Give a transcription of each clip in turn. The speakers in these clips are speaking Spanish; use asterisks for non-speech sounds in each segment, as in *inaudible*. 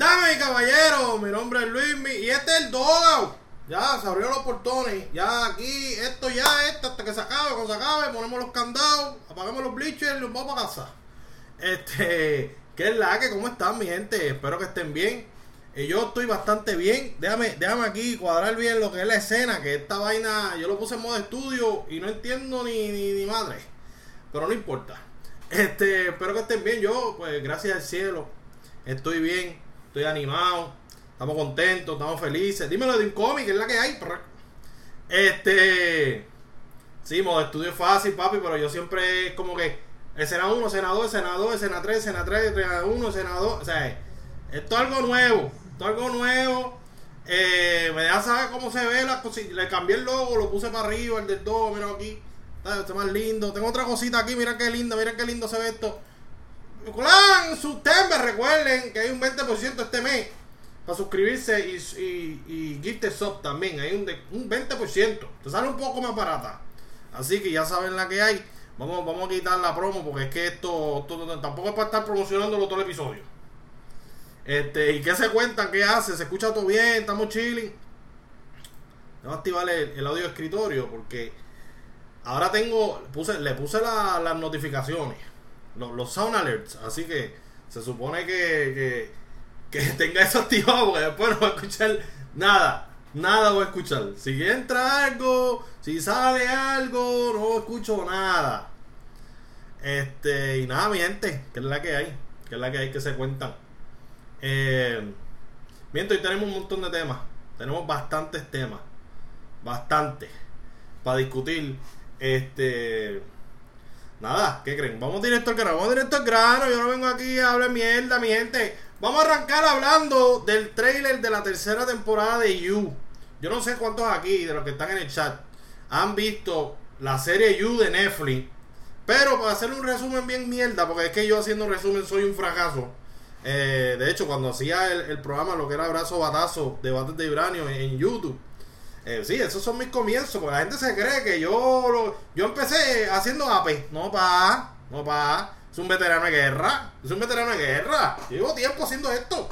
Dame, caballero, mi nombre es Luis y este es el Dogout. Ya se abrieron los portones. Ya aquí, esto ya, esto hasta que se acabe. Cuando se acabe, ponemos los candados, apagamos los bleachers y nos vamos a casa. Este, ¿qué es la que? ¿Cómo están, mi gente? Espero que estén bien. Y yo estoy bastante bien. Déjame, déjame aquí cuadrar bien lo que es la escena. Que esta vaina yo lo puse en modo estudio y no entiendo ni, ni, ni madre. Pero no importa. Este, espero que estén bien. Yo, pues, gracias al cielo, estoy bien, estoy animado, estamos contentos, estamos felices. Dímelo de un cómic, es la que hay. Este, sí, modo estudio es fácil, papi, pero yo siempre es como que escena 1, escena 2, escena 2, escena 3, escena 3, escena 1, escena 2. O sea, esto es algo nuevo, esto es algo nuevo. Eh, me deja saber cómo se ve la cosita. Le cambié el logo, lo puse para arriba, el del 2, mira aquí. Está más lindo. Tengo otra cosita aquí, mira qué lindo, mira qué lindo se ve esto. Clan, me recuerden que hay un 20% este mes para suscribirse y, y, y gift sub también. Hay un, un 20%. Te sale un poco más barata. Así que ya saben la que hay. Vamos, vamos a quitar la promo porque es que esto, tampoco es para estar promocionándolo todo el episodio. Este, ¿y qué se cuentan? ¿Qué hace? ¿Se escucha todo bien? ¿Estamos chilling? Voy a activar el, audio escritorio porque ahora tengo, puse, le puse las notificaciones los, sound alerts. Así que se supone que, que, *laughs* tenga eso activado porque después no va a escuchar nada. Nada voy a escuchar. Si entra algo, si sale algo, no escucho nada. Este, y nada, mi gente, que es la que hay, que es la que hay que se cuentan. Eh, miento, y tenemos un montón de temas. Tenemos bastantes temas. Bastantes. Para discutir. Este. Nada, ¿qué creen? Vamos directo al grano, vamos directo al grano. Yo no vengo aquí a hablar mierda, mi gente. Vamos a arrancar hablando del trailer de la tercera temporada de You. Yo no sé cuántos aquí, de los que están en el chat, han visto la serie You de Netflix. Pero para hacer un resumen bien mierda, porque es que yo haciendo resumen soy un fracaso. Eh, de hecho, cuando hacía el, programa, lo que era Abrazo Batazo, Debates de Uranio en YouTube eh, sí, esos son mis comienzos, porque la gente se cree que yo yo empecé haciendo AP. No, pa, no, pa. Es un veterano de guerra. Es un veterano de guerra. Llevo tiempo haciendo esto.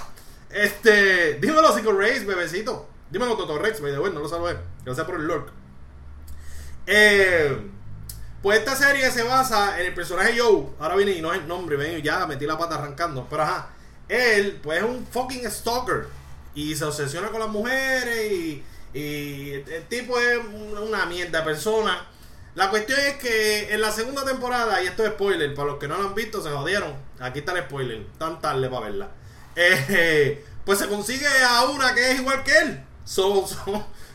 Este, dímelo, Psycho Race, bebecito. Dímelo, Toto Rex, by no lo salvé. Gracias por el lurk. Eh, pues esta serie se basa en el personaje Joe. Ahora viene y no es el nombre, ven, ya metí la pata arrancando. Pero ajá, él, pues es un fucking stalker. Y se obsesiona con las mujeres y y el tipo es una mierda persona. La cuestión es que en la segunda temporada, y esto es spoiler, para los que no lo han visto, se jodieron. Aquí está el spoiler, tan tarde para verla. *laughs* Eh, pues se consigue a una que es igual que él. Son,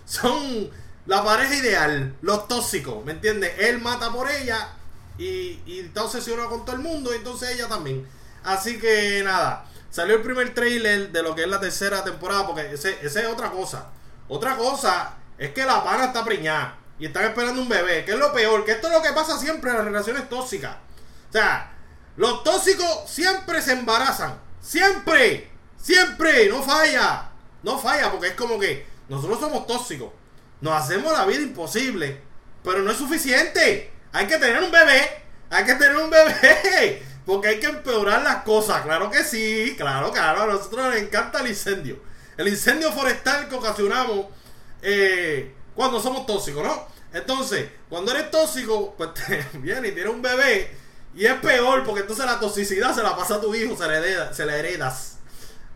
son, la pareja ideal, los tóxicos, ¿me entiendes? Él mata por ella y, y está obsesionado con todo el mundo, y entonces ella también. Así que nada, salió el primer trailer de lo que es la tercera temporada, porque ese, ese es otra cosa. Otra cosa es que la pana está preñada y están esperando un bebé, que es lo peor, que esto es lo que pasa siempre en las relaciones tóxicas. O sea, los tóxicos siempre se embarazan. Siempre, siempre, no falla. No falla porque es como que nosotros somos tóxicos. Nos hacemos la vida imposible, pero no es suficiente. Hay que tener un bebé. Hay que tener un bebé. *laughs* Porque hay que empeorar las cosas. Claro que sí. Claro, claro. A nosotros nos encanta el incendio el incendio forestal que ocasionamos eh, cuando somos tóxicos, ¿no? Entonces, cuando eres tóxico, pues *laughs* te viene y tienes un bebé y es peor porque entonces la toxicidad se la pasa a tu hijo, se la, se la heredas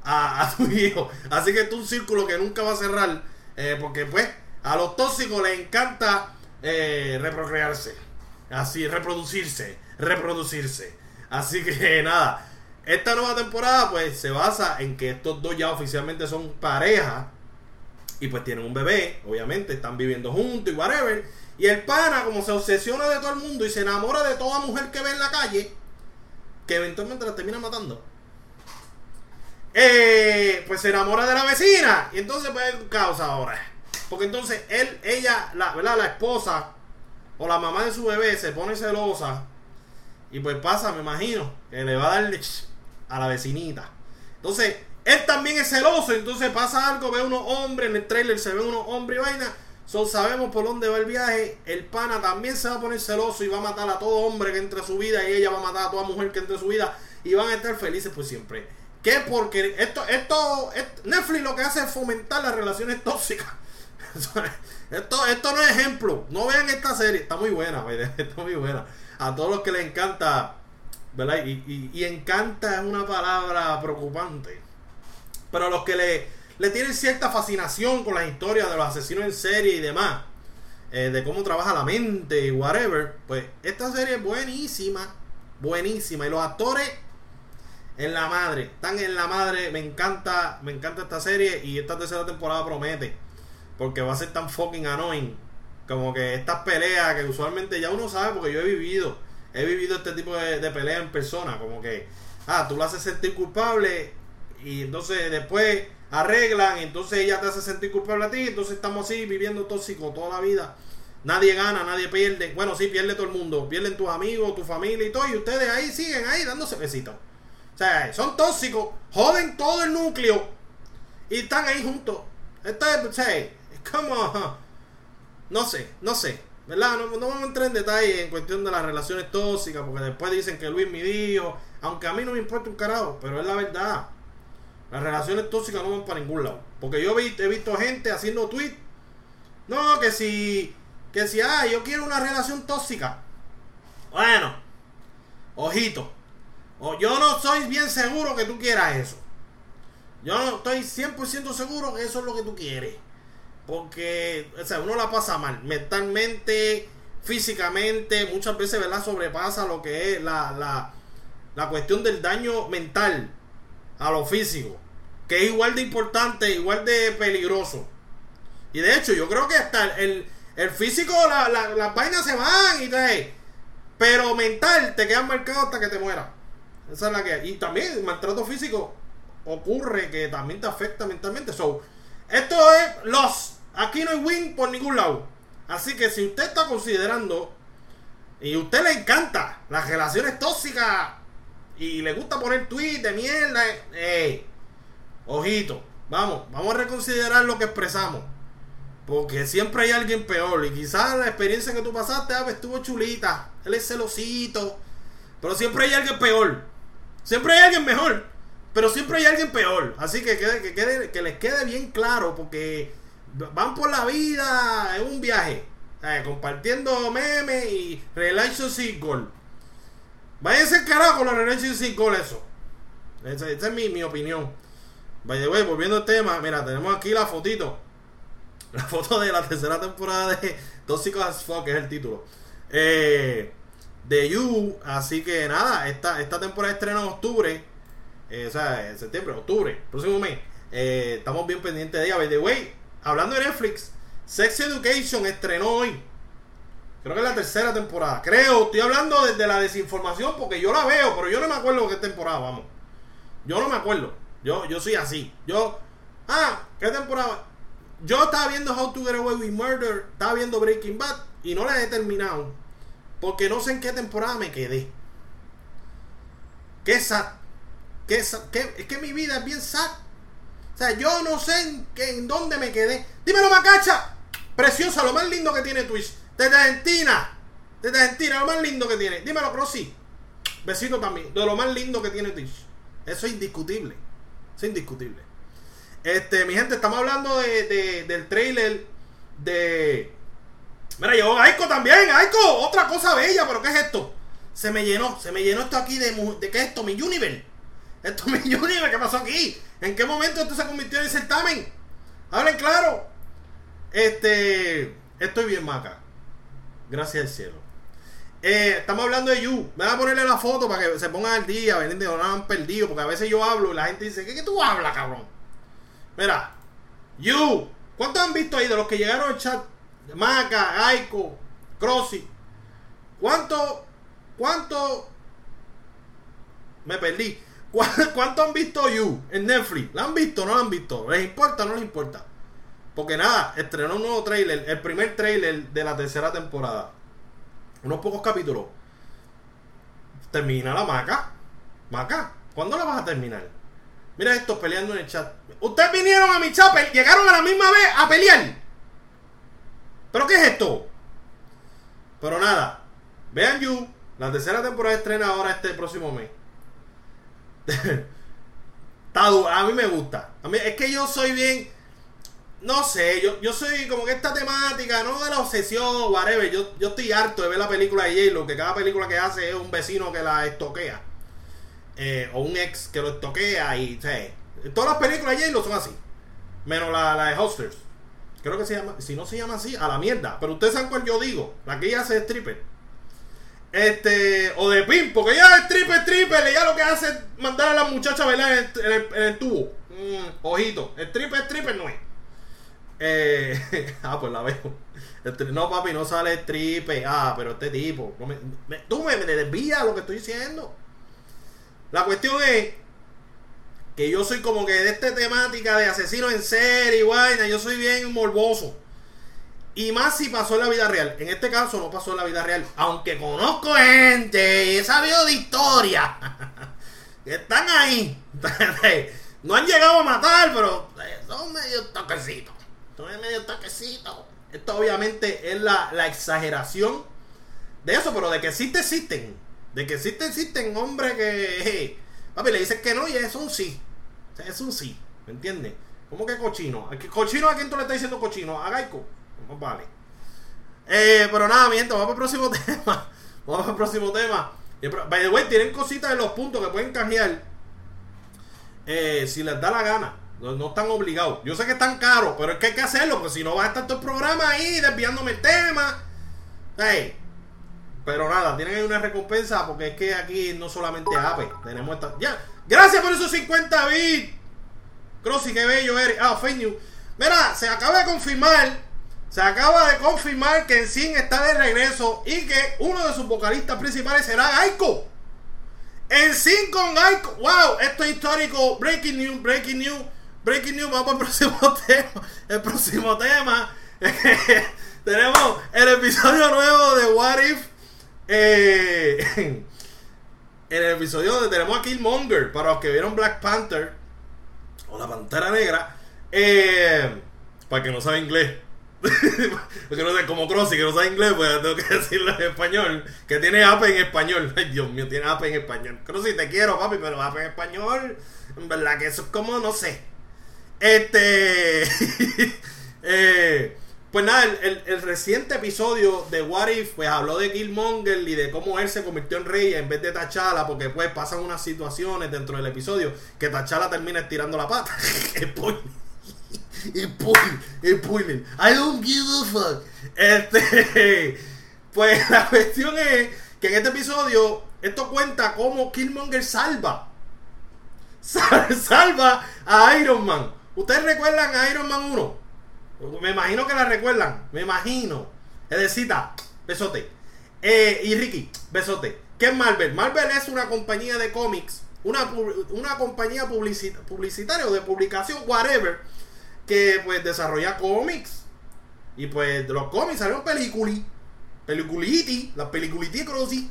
a, tu hijo. Así que es un círculo que nunca va a cerrar eh, porque pues a los tóxicos les encanta eh, reprocrearse, así, reproducirse, reproducirse. Así que *laughs* nada, esta nueva temporada pues se basa en que estos dos ya oficialmente son pareja y pues tienen un bebé, obviamente, están viviendo juntos y whatever. Y el pana, como se obsesiona de todo el mundo y se enamora de toda mujer que ve en la calle, que eventualmente la termina matando. Eh, pues se enamora de la vecina. Y entonces pues hay caos ahora. Porque entonces él, ella, la, ¿verdad? la esposa o la mamá de su bebé se pone celosa. Y pues pasa, me imagino, que le va a dar a la vecinita. Entonces, él también es celoso, entonces pasa algo, ve unos hombres, en el trailer se ve unos hombres y vaina. So, sabemos por dónde va el viaje. El pana también se va a poner celoso y va a matar a todo hombre que entre a su vida y ella va a matar a toda mujer que entre a su vida y van a estar felices por siempre. ¿Qué? Porque esto, esto, Netflix lo que hace es fomentar las relaciones tóxicas. *laughs* Esto, esto no es ejemplo. No vean esta serie. Está muy buena, está muy buena. A todos los que les encanta, ¿verdad? Y, y, encanta es una palabra preocupante. Pero los que le, le tienen cierta fascinación con las historias de los asesinos en serie y demás, eh, de cómo trabaja la mente y whatever, pues esta serie es buenísima. Buenísima. Y los actores en la madre. Están en la madre. Me encanta. Me encanta esta serie. Y esta tercera temporada promete. Porque va a ser tan fucking annoying. Como que estas peleas que usualmente ya uno sabe porque yo he vivido. He vivido este tipo de, de peleas en persona. Como que. Ah, tú lo haces sentir culpable. Y entonces después arreglan. Y entonces ella te hace sentir culpable a ti. Entonces estamos así viviendo tóxico toda la vida. Nadie gana, nadie pierde. Bueno, sí, pierde todo el mundo. Pierden tus amigos, tu familia y todo. Y ustedes ahí siguen ahí dándose besitos. O sea, son tóxicos, joden todo el núcleo y están ahí juntos. Esto es, es como, no sé, no sé, ¿verdad? No, vamos a entrar en detalle en cuestión de las relaciones tóxicas, porque después dicen que Luis me dijo, aunque a mí no me importa un carajo, pero es la verdad. Las relaciones tóxicas no van para ningún lado. Porque yo he visto gente haciendo tweets, no, que si, que si, ah, yo quiero una relación tóxica. Bueno, ojito o yo no soy bien seguro que tú quieras eso. Yo no estoy 100% seguro que eso es lo que tú quieres. Porque, o sea, uno la pasa mal. Mentalmente, físicamente, muchas veces, ¿verdad? Sobrepasa lo que es la, la, la cuestión del daño mental a lo físico. Que es igual de importante, igual de peligroso. Y de hecho, yo creo que hasta el, el físico, la, la, las vainas se van y te... Pero mental te quedan marcado hasta que te mueras. Esa es la que. Y también el maltrato físico ocurre que también te afecta mentalmente. So, esto es los. Aquí no hay win por ningún lado. Así que si usted está considerando y a usted le encanta las relaciones tóxicas y le gusta poner tweets de mierda, eh, ojito, vamos, vamos a reconsiderar lo que expresamos. Porque siempre hay alguien peor. Y quizás la experiencia que tú pasaste ah, estuvo chulita. Él es celosito. Pero siempre hay alguien peor. Siempre hay alguien mejor, pero siempre hay alguien peor. Así que, que, quede, que les quede bien claro, porque van por la vida en un viaje, compartiendo memes y relationship goal. Váyanse carajo con la relationship goal, eso. Esa, es mi, mi opinión. By the way, volviendo al tema, mira, tenemos aquí la fotito. La foto de la tercera temporada de *laughs* Tóxicos as Fuck, es el título. Eh, de You. Así que nada, esta, esta temporada estrena en octubre. Eh, o sea, en septiembre, octubre, próximo mes. Eh, estamos bien pendientes de ella. By the way, hablando de Netflix, Sex Education estrenó hoy. Creo que es la tercera temporada. Creo, estoy hablando desde la desinformación porque yo la veo, pero yo no me acuerdo qué temporada, vamos. Yo no me acuerdo. Yo, yo soy así. Yo, ah, ¿qué temporada? Yo estaba viendo How to Get Away with Murder, estaba viendo Breaking Bad y no la he terminado. Porque no sé en qué temporada me quedé. Qué sad. Qué sad. es que mi vida es bien sad. O sea, yo no sé en, en dónde me quedé. Dímelo, Macacha. Preciosa, lo más lindo que tiene Twitch. Desde Argentina. Desde Argentina, lo más lindo que tiene. Dímelo, Crossy. Besito también. De lo más lindo que tiene Twitch. Eso es indiscutible. Es indiscutible. Este, mi gente, estamos hablando de, del trailer de Mira, llegó Aiko también. Aiko, otra cosa bella, pero ¿qué es esto? Se me llenó, se me llenó esto aquí de, de ¿qué es esto? Mi Universe. Esto es mi *laughs* Universe, ¿qué pasó aquí? ¿En qué momento esto se convirtió en certamen? Hablen claro. Este, estoy bien maca. Gracias al cielo. Eh, estamos hablando de You. Me voy a ponerle la foto para que se pongan al día, ven, no han perdido, porque a veces yo hablo y la gente dice, ¿qué, qué tú hablas, cabrón? Mira, You. ¿Cuántos han visto ahí de los que llegaron al chat? Maca, Aiko, Crossy. ¿Cuánto, cuánto, me perdí? ¿Cuánto han visto You en Netflix? ¿La han visto o no la han visto? ¿Les importa o no les importa? Porque nada, estrenó un nuevo trailer, el primer trailer de la tercera temporada. Unos pocos capítulos. Termina la maca. Maca, ¿cuándo la vas a terminar? Mira estos peleando en el chat. Ustedes vinieron a mi chat, llegaron a la misma vez a pelear. ¿Pero qué es esto? Pero nada, vean You, la tercera temporada estrena ahora este próximo mes. *laughs* A mí me gusta. Es que yo soy bien. No sé, yo, yo soy como que esta temática, no de la obsesión, whatever. Yo, yo estoy harto de ver la película de J-Lo, que cada película que hace es un vecino que la estoquea. Eh, o un ex que lo estoquea y, todas las películas de J-Lo son así. Menos la, la de Hosters. Creo que se llama, si no se llama así, a la mierda. Pero ustedes saben cuál yo digo. La que ella hace stripper. Este, o de pin, porque ella es stripper, stripper. Ella lo que hace es mandar a la muchacha a bailar en el, en el, tubo. Mm, ojito, stripper, stripper no es. Eh, *laughs* ah, pues la veo. No, papi, no sale stripper. Ah, pero este tipo. tú me, me desvías lo que estoy diciendo. La cuestión es que yo soy como que de esta temática de asesino en serie vaina, yo soy bien morboso. Y más si pasó en la vida real. En este caso no pasó en la vida real. Aunque conozco gente y he sabido de historia. *laughs* están ahí. *laughs* no han llegado a matar, pero eh, son medio toquecitos. Son medio toquecitos. Esto obviamente es la, la exageración de eso, pero de que existe, existen. De que existen, existen hombres que... papi, le dices que no y es un sí es un sí, ¿me entiendes? ¿Cómo que cochino? ¿Cochino a quién tú le estás diciendo cochino? ¿A Gaico? No vale. Eh, pero nada, miento, vamos al *laughs* próximo tema. Vamos al próximo tema. By the way, tienen cositas en los puntos que pueden cambiar eh, si les da la gana. No, están obligados. Yo sé que están caros, pero es que hay que hacerlo, porque si no va a estar todo el programa ahí desviándome el tema. Hey. Pero nada, tienen una recompensa porque es que aquí no solamente APE, tenemos esta. Ya, gracias por esos 50 bits. Crossy, qué bello eres. Ah, fake news. Mira, se acaba de confirmar. Se acaba de confirmar que Ensign está de regreso y que uno de sus vocalistas principales será Gaiko. Ensign con Gaiko. Wow, esto es histórico. Breaking news, breaking news, breaking news. Vamos al *laughs* próximo tema. El próximo tema. *laughs* Tenemos el episodio nuevo de What If. Eh, en *laughs* el episodio donde tenemos a Killmonger, para los que vieron Black Panther o la Pantera Negra, eh, para que no sabe inglés. *laughs* Porque no sé, como Crossy, que no sabe inglés, pues tengo que *laughs* decirlo en español. Que tiene ape en español. *laughs* Ay, Dios mío, tiene ape en español. Crossy, te quiero, papi, pero ape en español. En verdad que eso es como, no sé. Este. eh, pues nada, el, reciente episodio de What If pues habló de Killmonger y de cómo él se convirtió en rey en vez de T'Challa porque pues pasan unas situaciones dentro del episodio que T'Challa termina estirando la pata. spoiler. Spoiler. I don't give a fuck. Este, *laughs* pues *laughs* la cuestión es que en este episodio esto cuenta cómo Killmonger salva. *laughs* Salva a Iron Man. ¿Ustedes recuerdan a Iron Man 1? Me imagino que la recuerdan. Me imagino. Edecita, besote. Eh, y Ricky, besote. ¿Qué es Marvel? Marvel es una compañía de cómics, una, una compañía publicitaria o de publicación, whatever, que pues desarrolla cómics. Y pues de los cómics salieron películas. Peliculiti, las peliculiti crossy.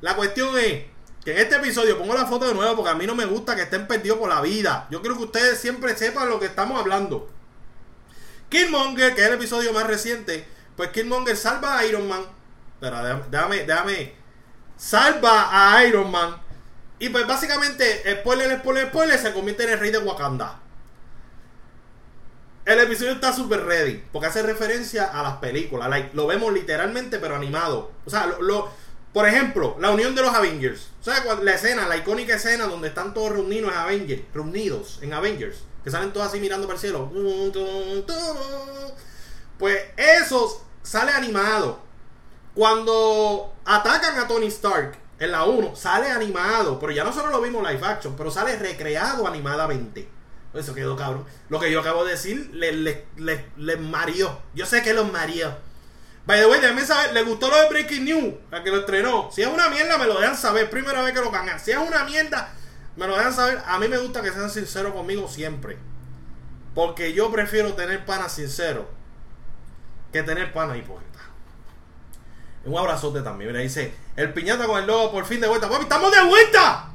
La cuestión es que en este episodio pongo la foto de nuevo porque a mí no me gusta que estén perdidos por la vida. Yo quiero que ustedes siempre sepan lo que estamos hablando. Killmonger, que es el episodio más reciente, pues Killmonger salva a Iron Man. Pero déjame, déjame. Salva a Iron Man. Y pues básicamente, spoiler, spoiler, spoiler, se convierte en el rey de Wakanda. El episodio está súper ready. Porque hace referencia a las películas. lo vemos literalmente, pero animado. O sea, lo, por ejemplo, la unión de los Avengers. O sea, la escena, la icónica escena donde están todos reunidos en Avengers. Reunidos en Avengers que salen todos así mirando para el cielo. Pues eso sale animado. Cuando atacan a Tony Stark en la 1, sale animado. Pero ya no solo lo vimos live action, pero sale recreado animadamente. Eso quedó cabrón. Lo que yo acabo de decir les le, le, marió. Yo sé que los marió. By the way, déjenme saber, ¿le gustó lo de Breaking News? La que lo estrenó. Si es una mierda, me lo dejan saber. Primera vez que lo ganan. Si es una mierda, me lo dejan saber. A mí me gusta que sean sinceros conmigo siempre. Porque yo prefiero tener pana sincero que tener pana hipócrita. Un abrazote también. Mira, dice: El piñata con el logo por fin de vuelta. Papi, ¡estamos de vuelta!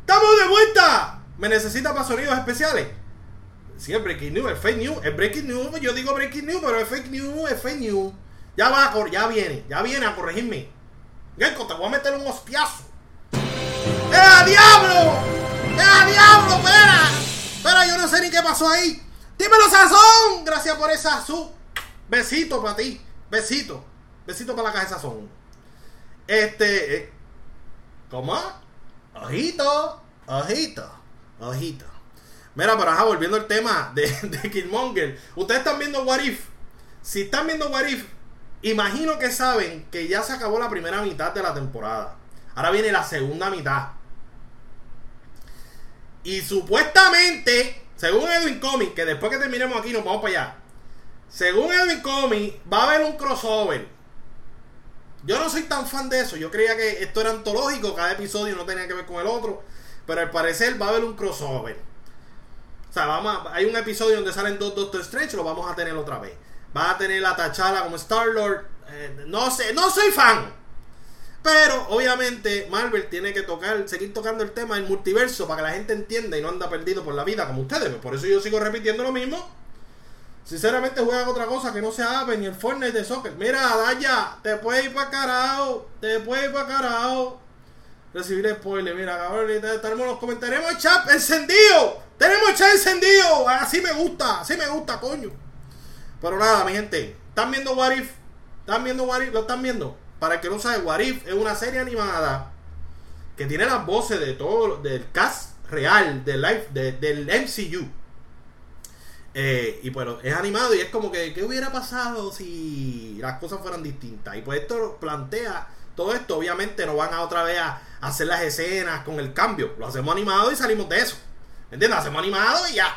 ¡Estamos de vuelta! ¿Me necesita para sonidos especiales? Sí, es breaking news, es fake news, es breaking news. Yo digo breaking news, pero es fake news, es fake news. Ya va, ya viene, ya viene a corregirme. Gecko, te voy a meter un hostiazo. ¡Eh, diablo! ¡Ah, diablo! ¡Espera! Espera, yo no sé ni qué pasó ahí. ¡Dímelo, Sazón! Gracias por esa sazón. Besito para ti. Besito. Besito para la caja de Sazón. Este. Eh, ¿Cómo? Ojito. Ojito. Ojito. Mira, pero ajá, volviendo al tema de, *laughs* de Killmonger. Ustedes están viendo What If. Si están viendo What If, imagino que saben que ya se acabó la primera mitad de la temporada. Ahora viene la segunda mitad. Y supuestamente, según Edwin Comics, que después que terminemos aquí nos vamos para allá. Según Edwin Comics, va a haber un crossover. Yo no soy tan fan de eso. Yo creía que esto era antológico, cada episodio no tenía que ver con el otro. Pero al parecer va a haber un crossover. O sea, vamos hay un episodio donde salen dos Doctor Strange, lo vamos a tener otra vez. Va a tener la Tachala como Star Lord. Eh, no sé, no soy fan. Pero obviamente Marvel tiene que tocar, seguir tocando el tema del multiverso para que la gente entienda y no anda perdido por la vida como ustedes. Por eso yo sigo repitiendo lo mismo. Sinceramente juegan otra cosa que no se Aven ni el Fortnite de soccer. Mira, Daya, te puedes ir para carajo. Te puedes ir para carajo. Recibir spoiler, mira, cabrón, tenemos los comentarios. Tenemos el chat encendido. Tenemos el chat encendido. Así me gusta, así me gusta, coño. Pero nada, mi gente. ¿Están viendo What If? ¿Están viendo What If? ¿Lo están viendo? Para el que no sabe, What If es una serie animada que tiene las voces de todo, del cast real del, life, del MCU. Eh, y bueno, es animado y es como que, ¿qué hubiera pasado si las cosas fueran distintas? Y pues esto plantea todo esto. Obviamente no van a otra vez a, hacer las escenas con el cambio. Lo hacemos animado y salimos de eso. ¿Me entiendes? Hacemos animado y ya.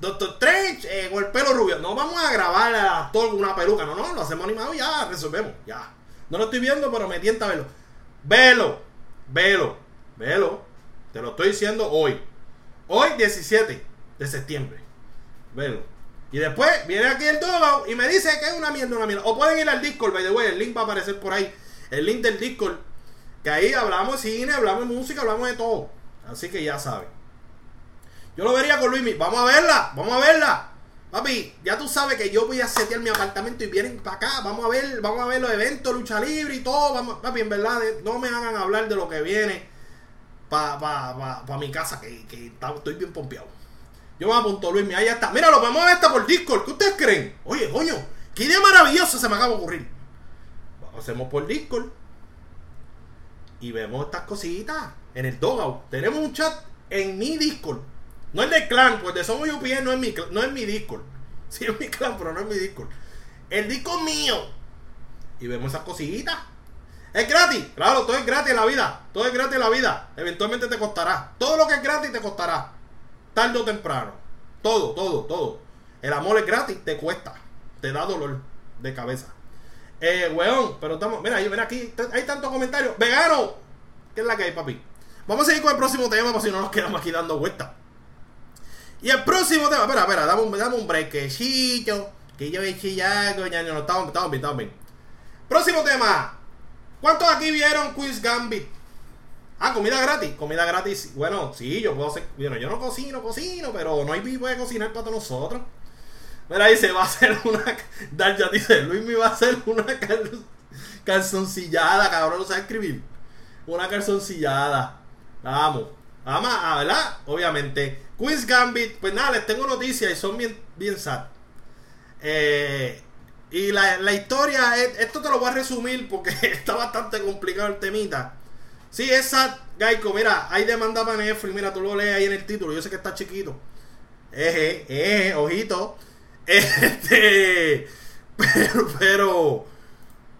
Doctor Strange eh, con el pelo rubio. No vamos a grabar a actor con una peluca. No, no, lo hacemos animado y ya resolvemos. Ya. No lo estoy viendo, pero me tienta verlo. Velo. Velo. Velo. Te lo estoy diciendo hoy. Hoy 17 de septiembre. Velo. Y después viene aquí el Dogo y me dice que es una mierda, una mierda. O pueden ir al Discord, by the way, el link va a aparecer por ahí. El link del Discord. Que ahí hablamos de cine, hablamos de música, hablamos de todo. Así que ya saben. Yo lo vería con Luis. Vamos a verla, vamos a verla. Papi, ya tú sabes que yo voy a setear mi apartamento y vienen para acá. Vamos a ver, vamos a ver los eventos, lucha libre y todo. Vamos, papi, en verdad, no me hagan hablar de lo que viene para pa, pa, mi casa, que, que estoy bien pompeado. Yo me apunto, Luis, ahí está. Mira, lo podemos ver hasta por Discord. ¿Qué ustedes creen? Oye, coño, qué idea maravillosa se me acaba de ocurrir. Hacemos por Discord. Y vemos estas cositas en el Dogout. Tenemos un chat en mi Discord. No el de clan, pues de Somos UPN no es mi, no es mi Discord. *laughs* Sí es mi clan, pero no es mi Discord. El Discord mío. Y vemos esas cositas. Es gratis, claro, todo es gratis en la vida. Todo es gratis en la vida. Eventualmente te costará. Todo lo que es gratis te costará tarde o temprano. Todo, todo, todo. El amor es gratis, te cuesta. Te da dolor de cabeza. Eh, weón, pero estamos. Mira, mira aquí, hay tantos comentarios. ¡Vegano! ¿Qué es la que hay, papi? Vamos a seguir con el próximo tema, para si no nos quedamos aquí dando vueltas. Y el próximo tema, espera, espera, dame un, dame un brequecito. Que yo he chillado, ya no, estamos, estamos bien, estamos bien. Próximo tema. ¿Cuántos aquí vieron Quiz Gambit? Ah, comida gratis. Comida gratis. Bueno, sí, yo puedo hacer. Bueno, yo no cocino, cocino, pero no hay pipo de cocinar para todos nosotros. Mira, dice, va a ser *laughs* una. ya dice, Luis me va a hacer una calzoncillada, cabrón, no sabe escribir. Una calzoncillada. Vamos. Vamos a, ¿verdad? Obviamente. Quiz Gambit. Pues nada, les tengo noticias y son bien, bien sad. Eh, y la, la historia, esto te lo voy a resumir porque *laughs* está bastante complicado el temita. Sí, esa Gaico, mira, hay demanda para Netflix, mira, tú lo lees ahí en el título, yo sé que está chiquito. Eje, eje, ojito. Este, pero, pero,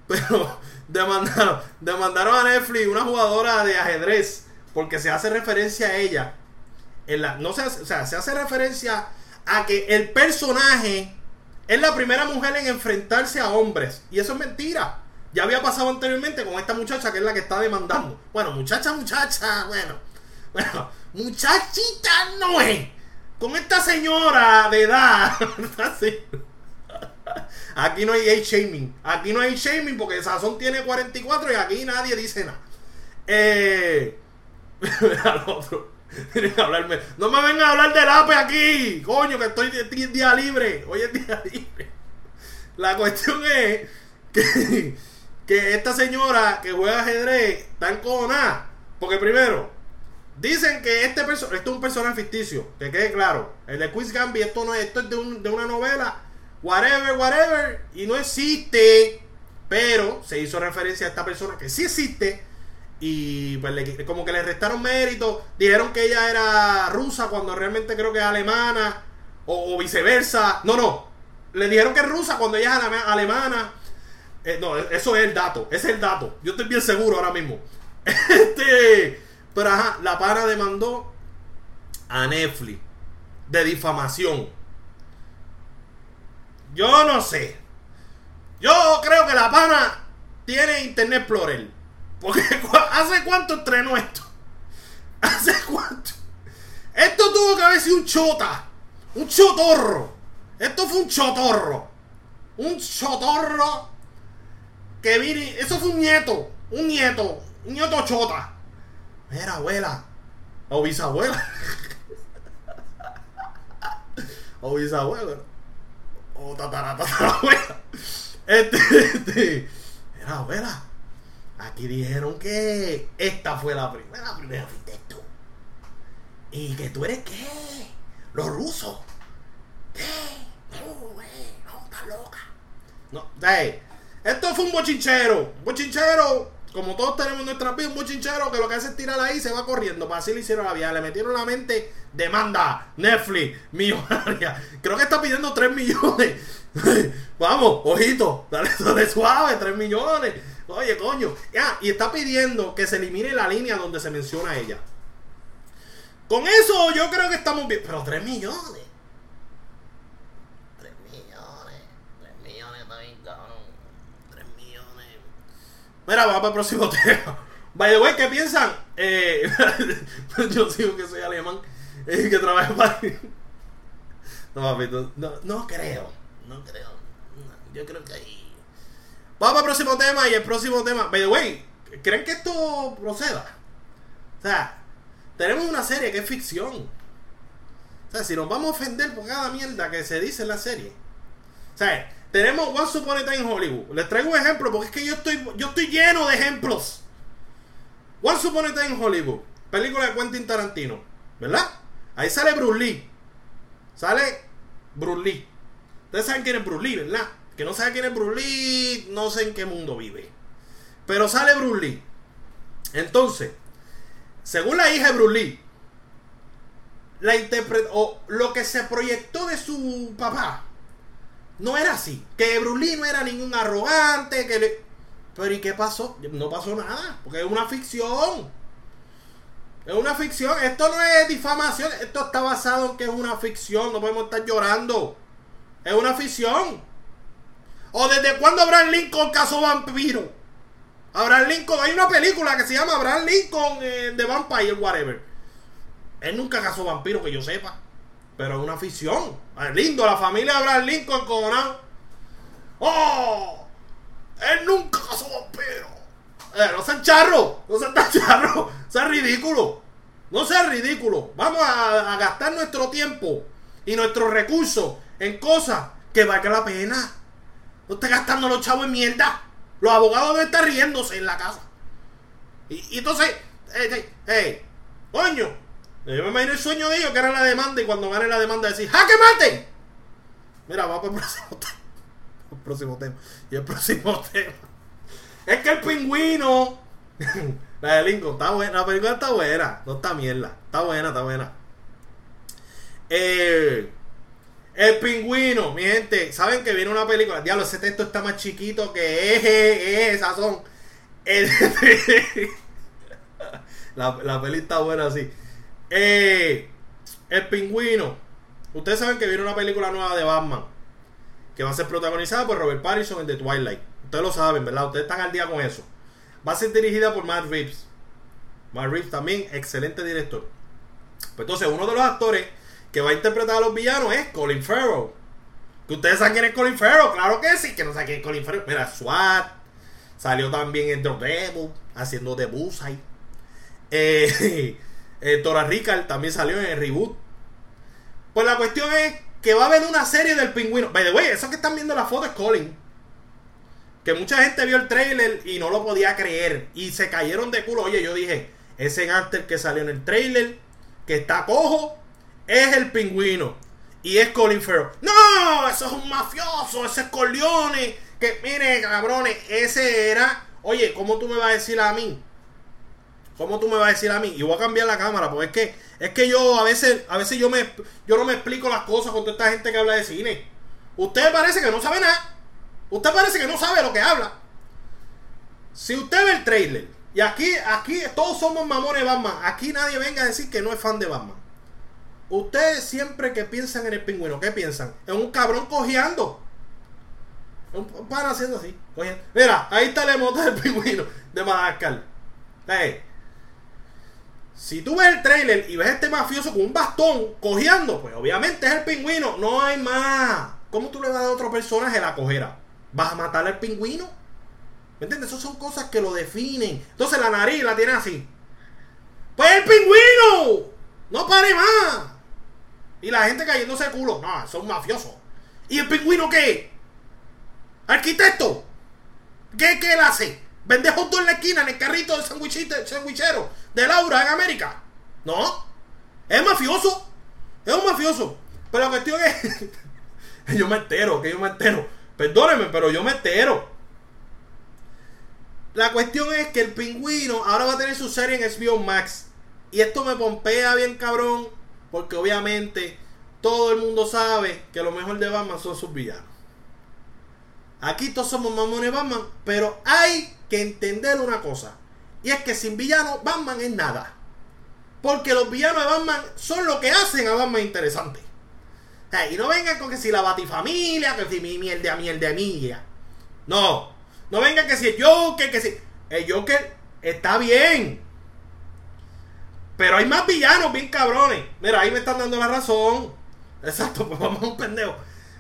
pero, demandaron, demandaron a Netflix una jugadora de ajedrez porque se hace referencia a ella. En la, no se, o sea, se hace referencia a que el personaje es la primera mujer en enfrentarse a hombres. Y eso es mentira. Ya había pasado anteriormente con esta muchacha que es la que está demandando. Bueno, muchacha, muchacha, bueno. Bueno, muchachita no es. Con esta señora de edad. *laughs* aquí no hay shaming. Aquí no hay shaming porque Sazón tiene 44 y aquí nadie dice nada. Eh. *laughs* otro. hablarme. No me vengan a hablar del APE aquí. Coño, que estoy día libre. Hoy es día *laughs* libre. La cuestión es que que esta señora que juega ajedrez está encojonada. Porque primero, Dicen que este esto es un personaje ficticio, que quede claro. El de Quiz Gambi, esto no es, esto es de, una novela, whatever, whatever, y no existe. Pero se hizo referencia a esta persona que sí existe. Y pues como que le restaron mérito. Dijeron que ella era rusa cuando realmente creo que es alemana. O, viceversa. No, no. Le dijeron que es rusa cuando ella es alemana. Eh, no, eso es el dato. Ese es el dato. Yo estoy bien seguro ahora mismo. *laughs* Este. Pero ajá, la pana demandó a Netflix de difamación. Yo no sé. Yo creo que la pana tiene Internet Explorer. Porque *laughs* ¿hace cuánto estrenó esto? *laughs* ¿Hace cuánto? Esto tuvo que haber sido un chota. Un chotorro. Esto fue un chotorro. Un chotorro. Que vine. Eso fue un nieto. Un nieto. Un nieto chota. Era abuela. O bisabuela. o bisabuela. O tatara, tatarabuela. Este, este. Era abuela. Aquí dijeron que esta fue la primera. primera fuiste tú. ¿Y que tú eres qué? Los rusos. ¿Qué? No, güey. No, loca. No, hey, esto fue un bochinchero. Bochinchero como todos tenemos nuestra vida, un bochinchero que lo que hace es tirar ahí y se va corriendo. Para así le hicieron la vida. Le metieron la mente, demanda, Netflix, millonaria. *laughs* Creo que está pidiendo 3 millones. *laughs* Vamos, ojito, dale, suave, 3 millones. Oye, coño. Ya, y está pidiendo que se elimine la línea donde se menciona ella. Con eso yo creo que estamos bien. Pero 3 millones. Mira, vamos para el próximo *laughs* tema. By the way, ¿qué piensan? Eh, *laughs* yo digo que soy alemán y que trabajo para. No, papito, no, no creo. No creo. yo creo que ahí. Vamos para el próximo tema y el próximo tema. By the way, ¿creen que esto proceda? O sea, tenemos una serie que es ficción. O sea, si nos vamos a ofender por cada mierda que se dice en la serie. O sea, tenemos One Upon a Time Hollywood. Les traigo un ejemplo porque es que yo estoy, yo estoy lleno de ejemplos. One Upon a Time Hollywood. Película de Quentin Tarantino. ¿Verdad? Ahí sale Bruce Lee. Sale Bruce Lee. Ustedes saben quién es Bruce Lee, ¿verdad? Que no sabe quién es Bruce Lee, no sé en qué mundo vive. Pero sale Bruce Lee. Entonces, según la hija de Bruce Lee, la o lo que se proyectó de su papá no era así. Que Bruce no era ningún arrogante. Que le... Pero ¿y qué pasó? No pasó nada. Porque es una ficción. Es una ficción. Esto no es difamación. Esto está basado en que es una ficción. No podemos estar llorando. Es una ficción. ¿O desde cuándo Abraham Lincoln cazó vampiro? Abraham Lincoln. Hay una película que se llama Abraham Lincoln eh, de Vampire, whatever. Él nunca cazó vampiro, que yo sepa. Pero es una ficción. Es lindo, la familia Abraham Lincoln coronado. ¡Oh! Él nunca casó vampiro. Eh, no sean charro, no sean tan charro, *laughs* sean ridículo. No sean ridículo. Vamos a, gastar nuestro tiempo y nuestros recursos en cosas que valga la pena. No esté gastando los chavos en mierda. Los abogados deben estar riéndose en la casa. Y, entonces, hey, hey, coño, yo me imagino el sueño de ellos que era la demanda y cuando gane la demanda decir ¡Jaque mate! Mira, vamos para el *laughs* próximo tema. El próximo tema. Y el próximo *laughs* tema. Es que el pingüino. *laughs* la de está buena. La película está buena. No está mierda. Está buena, está buena. Eh, el pingüino, mi gente. Saben que viene una película. Diablo, ese texto está más chiquito que es, es, son. la, la peli está buena así. Eh, el pingüino. Ustedes saben que viene una película nueva de Batman. Que va a ser protagonizada por Robert Pattinson en The Twilight. Ustedes lo saben, ¿verdad? Ustedes están al día con eso. Va a ser dirigida por Matt Reeves. Matt Reeves también, excelente director. Pues entonces, uno de los actores que va a interpretar a los villanos es Colin Farrell. Que ustedes saben quién es Colin Farrell, claro que sí, que no saben quién es Colin Farrell. Mira, SWAT. Salió también en The Devil, haciendo de Bullseye. Eh, *laughs* eh, Tora Rica también salió en el reboot. Pues la cuestión es que va a haber una serie del pingüino. By the way, eso que están viendo la foto es Colin. Que mucha gente vio el trailer y no lo podía creer. Y se cayeron de culo. Oye, yo dije, ese gángster que salió en el trailer, que está cojo, es el pingüino. Y es Colin Farrell. No, eso es un mafioso, ese es Corleone. Que mire, cabrones, ese era. Oye, ¿cómo tú me vas a decir a mí? ¿Cómo tú me vas a decir a mí? Y voy a cambiar la cámara, porque es que, es que yo a veces, a veces yo me yo no me explico las cosas con toda esta gente que habla de cine. Usted parece que no sabe nada. Usted parece que no sabe lo que habla. Si usted ve el trailer, y aquí, aquí todos somos mamones de Batman, aquí nadie venga a decir que no es fan de Batman. Ustedes siempre que piensan en el pingüino, ¿qué piensan? En un cabrón cojeando. Un pan haciendo así. Mira, ahí está la emote del pingüino de Madagascar. Si tú ves el trailer y ves a este mafioso con un bastón cojeando, pues obviamente es el pingüino. No hay más. ¿Cómo tú le vas a dar a otro personaje la cojera? ¿Vas a matar al pingüino? ¿Me entiendes? Esas son cosas que lo definen. Entonces la nariz la tiene así. Pues el pingüino. No pare más. Y la gente cayéndose de culo. No, son mafiosos. ¿Y el pingüino qué? Arquitecto. ¿Qué, qué él hace? ¿Vende hot en la esquina en el carrito del sandwichero de Laura en América? No. Es mafioso. Es un mafioso. Pero la cuestión es. *laughs* yo me entero, que yo me entero. Perdóneme, pero yo me entero. La cuestión es que el pingüino ahora va a tener su serie en HBO Max. Y esto me pompea bien cabrón. Porque obviamente todo el mundo sabe que lo mejor de Batman son sus villanos. Aquí todos somos mamones Batman. Pero hay que entender una cosa. Y es que sin villanos Batman es nada. Porque los villanos de Batman son lo que hacen a Batman interesante. y no vengan con que si la batifamilia, que si mi mierda, mierda, mía. No. No vengan que si el Joker, que si. El Joker está bien. Pero hay más villanos bien cabrones. Mira, ahí me están dando la razón. Exacto, *laughs* pues vamos a un pendejo.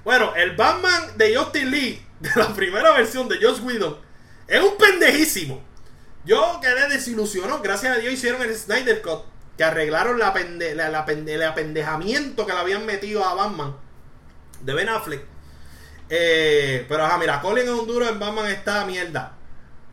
Bueno, el Batman de Justin Lee, de *laughs* la primera versión de Josh Whedon, es un pendejísimo. Yo quedé desilusionado. Gracias a Dios hicieron el Snyder Cut. Que arreglaron la pende, la, el apendejamiento que le habían metido a Batman. De Ben Affleck. Eh, pero ajá, mira, Colin es un duro en Batman está mierda.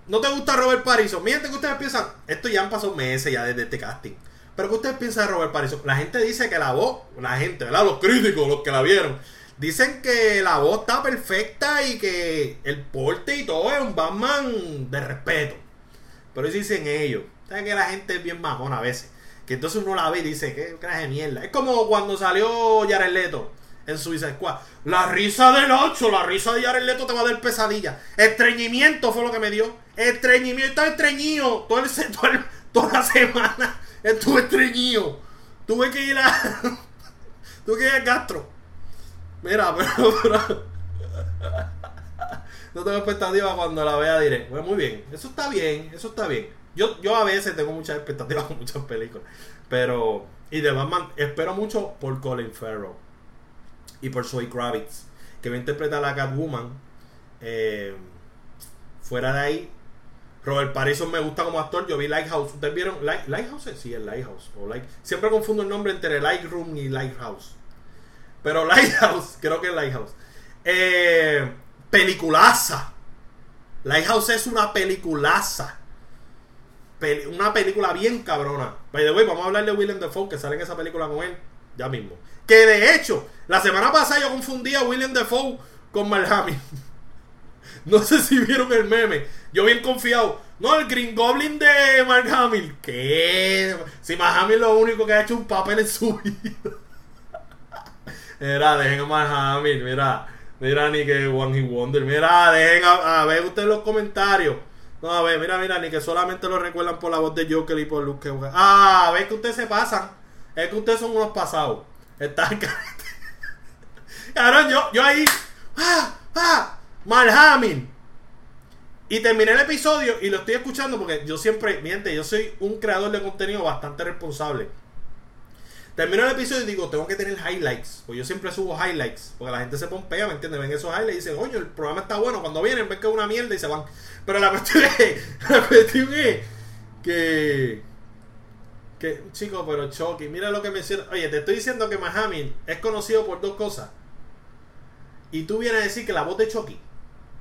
¿No te gusta Robert Pattinson? Miren que ustedes piensan. Esto ya han pasado meses ya desde este casting. Pero ¿qué ustedes piensan de Robert Pattinson? La gente dice que la voz, la gente, ¿verdad? Los críticos, los que la vieron, dicen que la voz está perfecta y que el porte y todo es un Batman de respeto. Pero eso dicen ellos. Saben que la gente es bien majona a veces. Que entonces uno la ve y dice, qué clase de mierda. Es como cuando salió Jared Leto en Suicide Squad. La risa del 8, la risa de Jared Leto te va a dar pesadilla. Estreñimiento fue lo que me dio. Estreñimiento, está estreñido *laughs* todo el, toda la semana. Estuve estreñido. Tuve que ir a. *laughs* tuve que ir al gastro. Mira, *laughs* pero. no tengo expectativas cuando la vea diré. Muy bien. Eso está bien. Eso está bien. Yo, yo a veces tengo muchas expectativas con muchas películas. Pero. Y de Batman, espero mucho por Colin Farrell. Y por Zoe Kravitz. Que va a interpretar a Catwoman. Eh, fuera de ahí, Robert Pattinson me gusta como actor. Yo vi Lighthouse. ¿Ustedes vieron Lighthouse? Sí, el Lighthouse. O Siempre confundo el nombre entre Lightroom y Lighthouse. Pero Lighthouse, *laughs* creo que es Lighthouse. Eh, peliculaza. Lighthouse es una peliculaza. una película bien cabrona. By the way, vamos a hablar de William Defoe, que sale en esa película con él. Ya mismo. Que de hecho, la semana pasada yo confundí a William Defoe con Mark *laughs* No sé si vieron el meme. Yo bien confiado. No, el Green Goblin de Mark Hamill. ¿Qué? Si Mark Hamill lo único que ha hecho un papel en su *laughs* vida. Mira, dejen a Mark Hamill, mira. Mira, ni que One Hit Wonder. Mira, dejen a, ver ustedes los comentarios. No, a ver, mira, mira, ni que solamente lo recuerdan por la voz de Joker y por Luke Ah, a ver que ustedes se pasan. Es que ustedes son unos pasados. Están *laughs* Cabrón, yo, yo ahí. ¡Ah! ¡Ah! Mark Hamill y terminé el episodio y lo estoy escuchando porque yo siempre, miente, yo soy un creador de contenido bastante responsable. Termino el episodio y digo, tengo que tener highlights. Pues yo siempre subo highlights. Porque la gente se pompea, ¿me entiendes? Ven esos highlights y dicen, oye, el programa está bueno. Cuando vienen, ven que es una mierda y se van. Pero la *laughs* cuestión es, la cuestión es que. Que, chico, pero Chucky, mira lo que me. Oye, te estoy diciendo que Mahamil es conocido por dos cosas. Y tú vienes a decir que la voz de Chucky.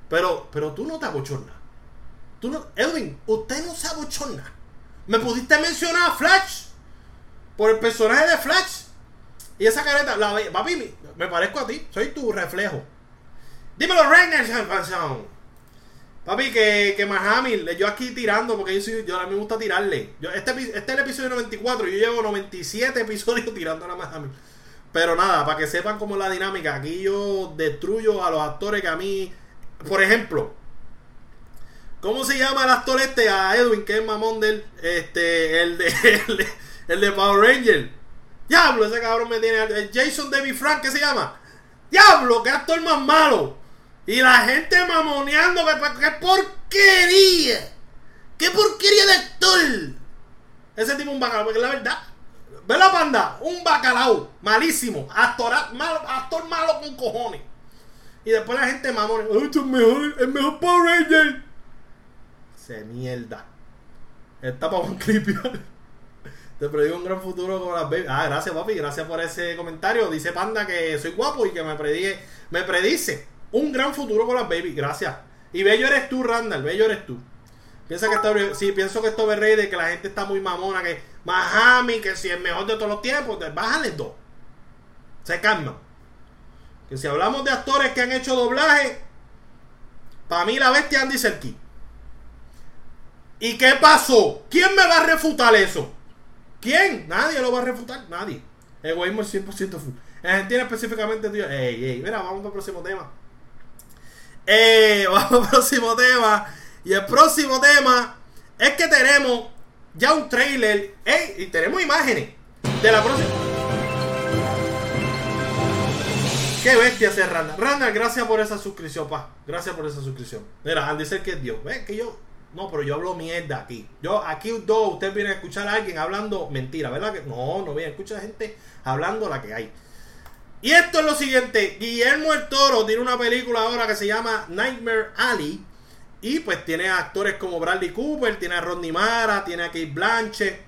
Pero, pero tú no te abochornas. Tú Edwin, usted no se abochorna. Me pudiste mencionar a Flash. Por el personaje de Flash. Y esa careta, papi, me parezco a ti. Soy tu reflejo. Dímelo, Reiner Papi, que, que Mahamil, yo aquí tirando, porque yo, a mí me gusta tirarle. Este, este es el episodio 94, yo llevo 97 episodios *laughs* tirando a Mahamil. Pero nada, para que sepan cómo es la dinámica, aquí yo destruyo a los actores que a mí. Por ejemplo, ¿cómo se llama el actor este? A Edwin, que es mamón del. Este, el de, *laughs* Power Ranger. Diablo, ese cabrón me tiene. Jason David Frank, ¿qué se llama? Diablo, qué actor más malo. Y la gente mamoneando, qué porquería. Qué porquería de actor. Ese tipo un bacalao, porque la verdad. Ve la panda, un bacalao, malísimo, actor malo, actor malo con cojones. Y después la gente mamona, esto es mejor, el mejor Power Ranger. Se mierda. Está para un clip. Te predigo un gran futuro con las baby. Ah, gracias, papi. Gracias por ese comentario. Dice Panda que soy guapo y que me predice, me predice un gran futuro con las baby. Gracias. Y bello eres tú, Randall. Bello eres tú. Piensa que esto, sí, pienso que esto es rey de que la gente está muy mamona, que Mahami, que si es mejor de todos los tiempos, bájale dos. Se calma. Que si hablamos de actores que han hecho doblaje, para mí la bestia Andy Serkis. ¿Y qué pasó? ¿Quién me va a refutar eso? ¿Quién? Nadie lo va a refutar, nadie. Egoísmo es 100% full. En Argentina específicamente, tío. Ey, ey, mira, vamos al próximo tema. Eh, *laughs* vamos al próximo tema. Y el próximo tema es que tenemos ya un trailer ¡Ey! y tenemos imágenes de la próxima. Qué bestia ser Randall. Randall, gracias por esa suscripción, pa. Gracias por esa suscripción. Mira, Andy dice que es Dios. Ve que yo. No, pero yo hablo mierda aquí. Yo, aquí dos, usted viene a escuchar a alguien hablando mentira, ¿verdad? Que no, no viene a escuchar a gente hablando la que hay. Y esto es lo siguiente. Guillermo el Toro tiene una película ahora que se llama Nightmare Alley y pues tiene actores como Bradley Cooper, tiene a Rodney Mara, tiene a Kate Blanche.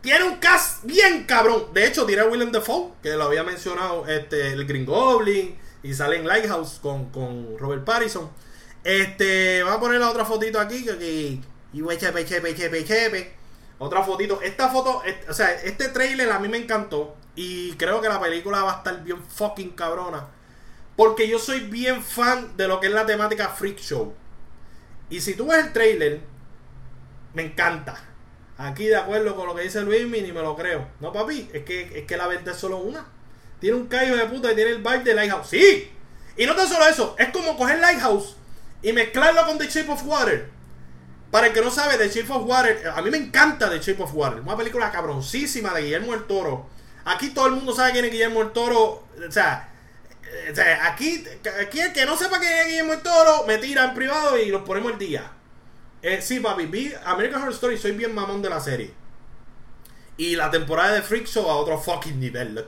Tiene un cast bien cabrón. De hecho, tiene a Willem Dafoe, que lo había mencionado, este, el Green Goblin. Y sale en Lighthouse con, con Robert Pattinson. Este, va a poner la otra fotito aquí. Que, y chepe, chepe, chepe, chepe. Otra fotito. Esta foto, o sea, este trailer a mí me encantó. Y creo que la película va a estar bien fucking cabrona. Porque yo soy bien fan de lo que es la temática Freak Show. Y si tú ves el trailer, me encanta. Aquí de acuerdo con lo que dice Luis, ni me lo creo. No, papi, es que, es que la verdad es solo una. Tiene un callo de puta y tiene el vibe de Lighthouse. ¡Sí! Y no tan solo eso, es como coger Lighthouse y mezclarlo con The Shape of Water. Para el que no sabe, The Shape of Water, a mí me encanta The Shape of Water. Una película cabroncísima de Guillermo el Toro. Aquí todo el mundo sabe quién es Guillermo el Toro. O sea, o sea, aquí, aquí el que no sepa que es Guillermo el Toro, me tira en privado y lo ponemos el día. Eh, sí, papi, vi American Horror Story, soy bien mamón de la serie. Y la temporada de Freak Show a otro fucking nivel.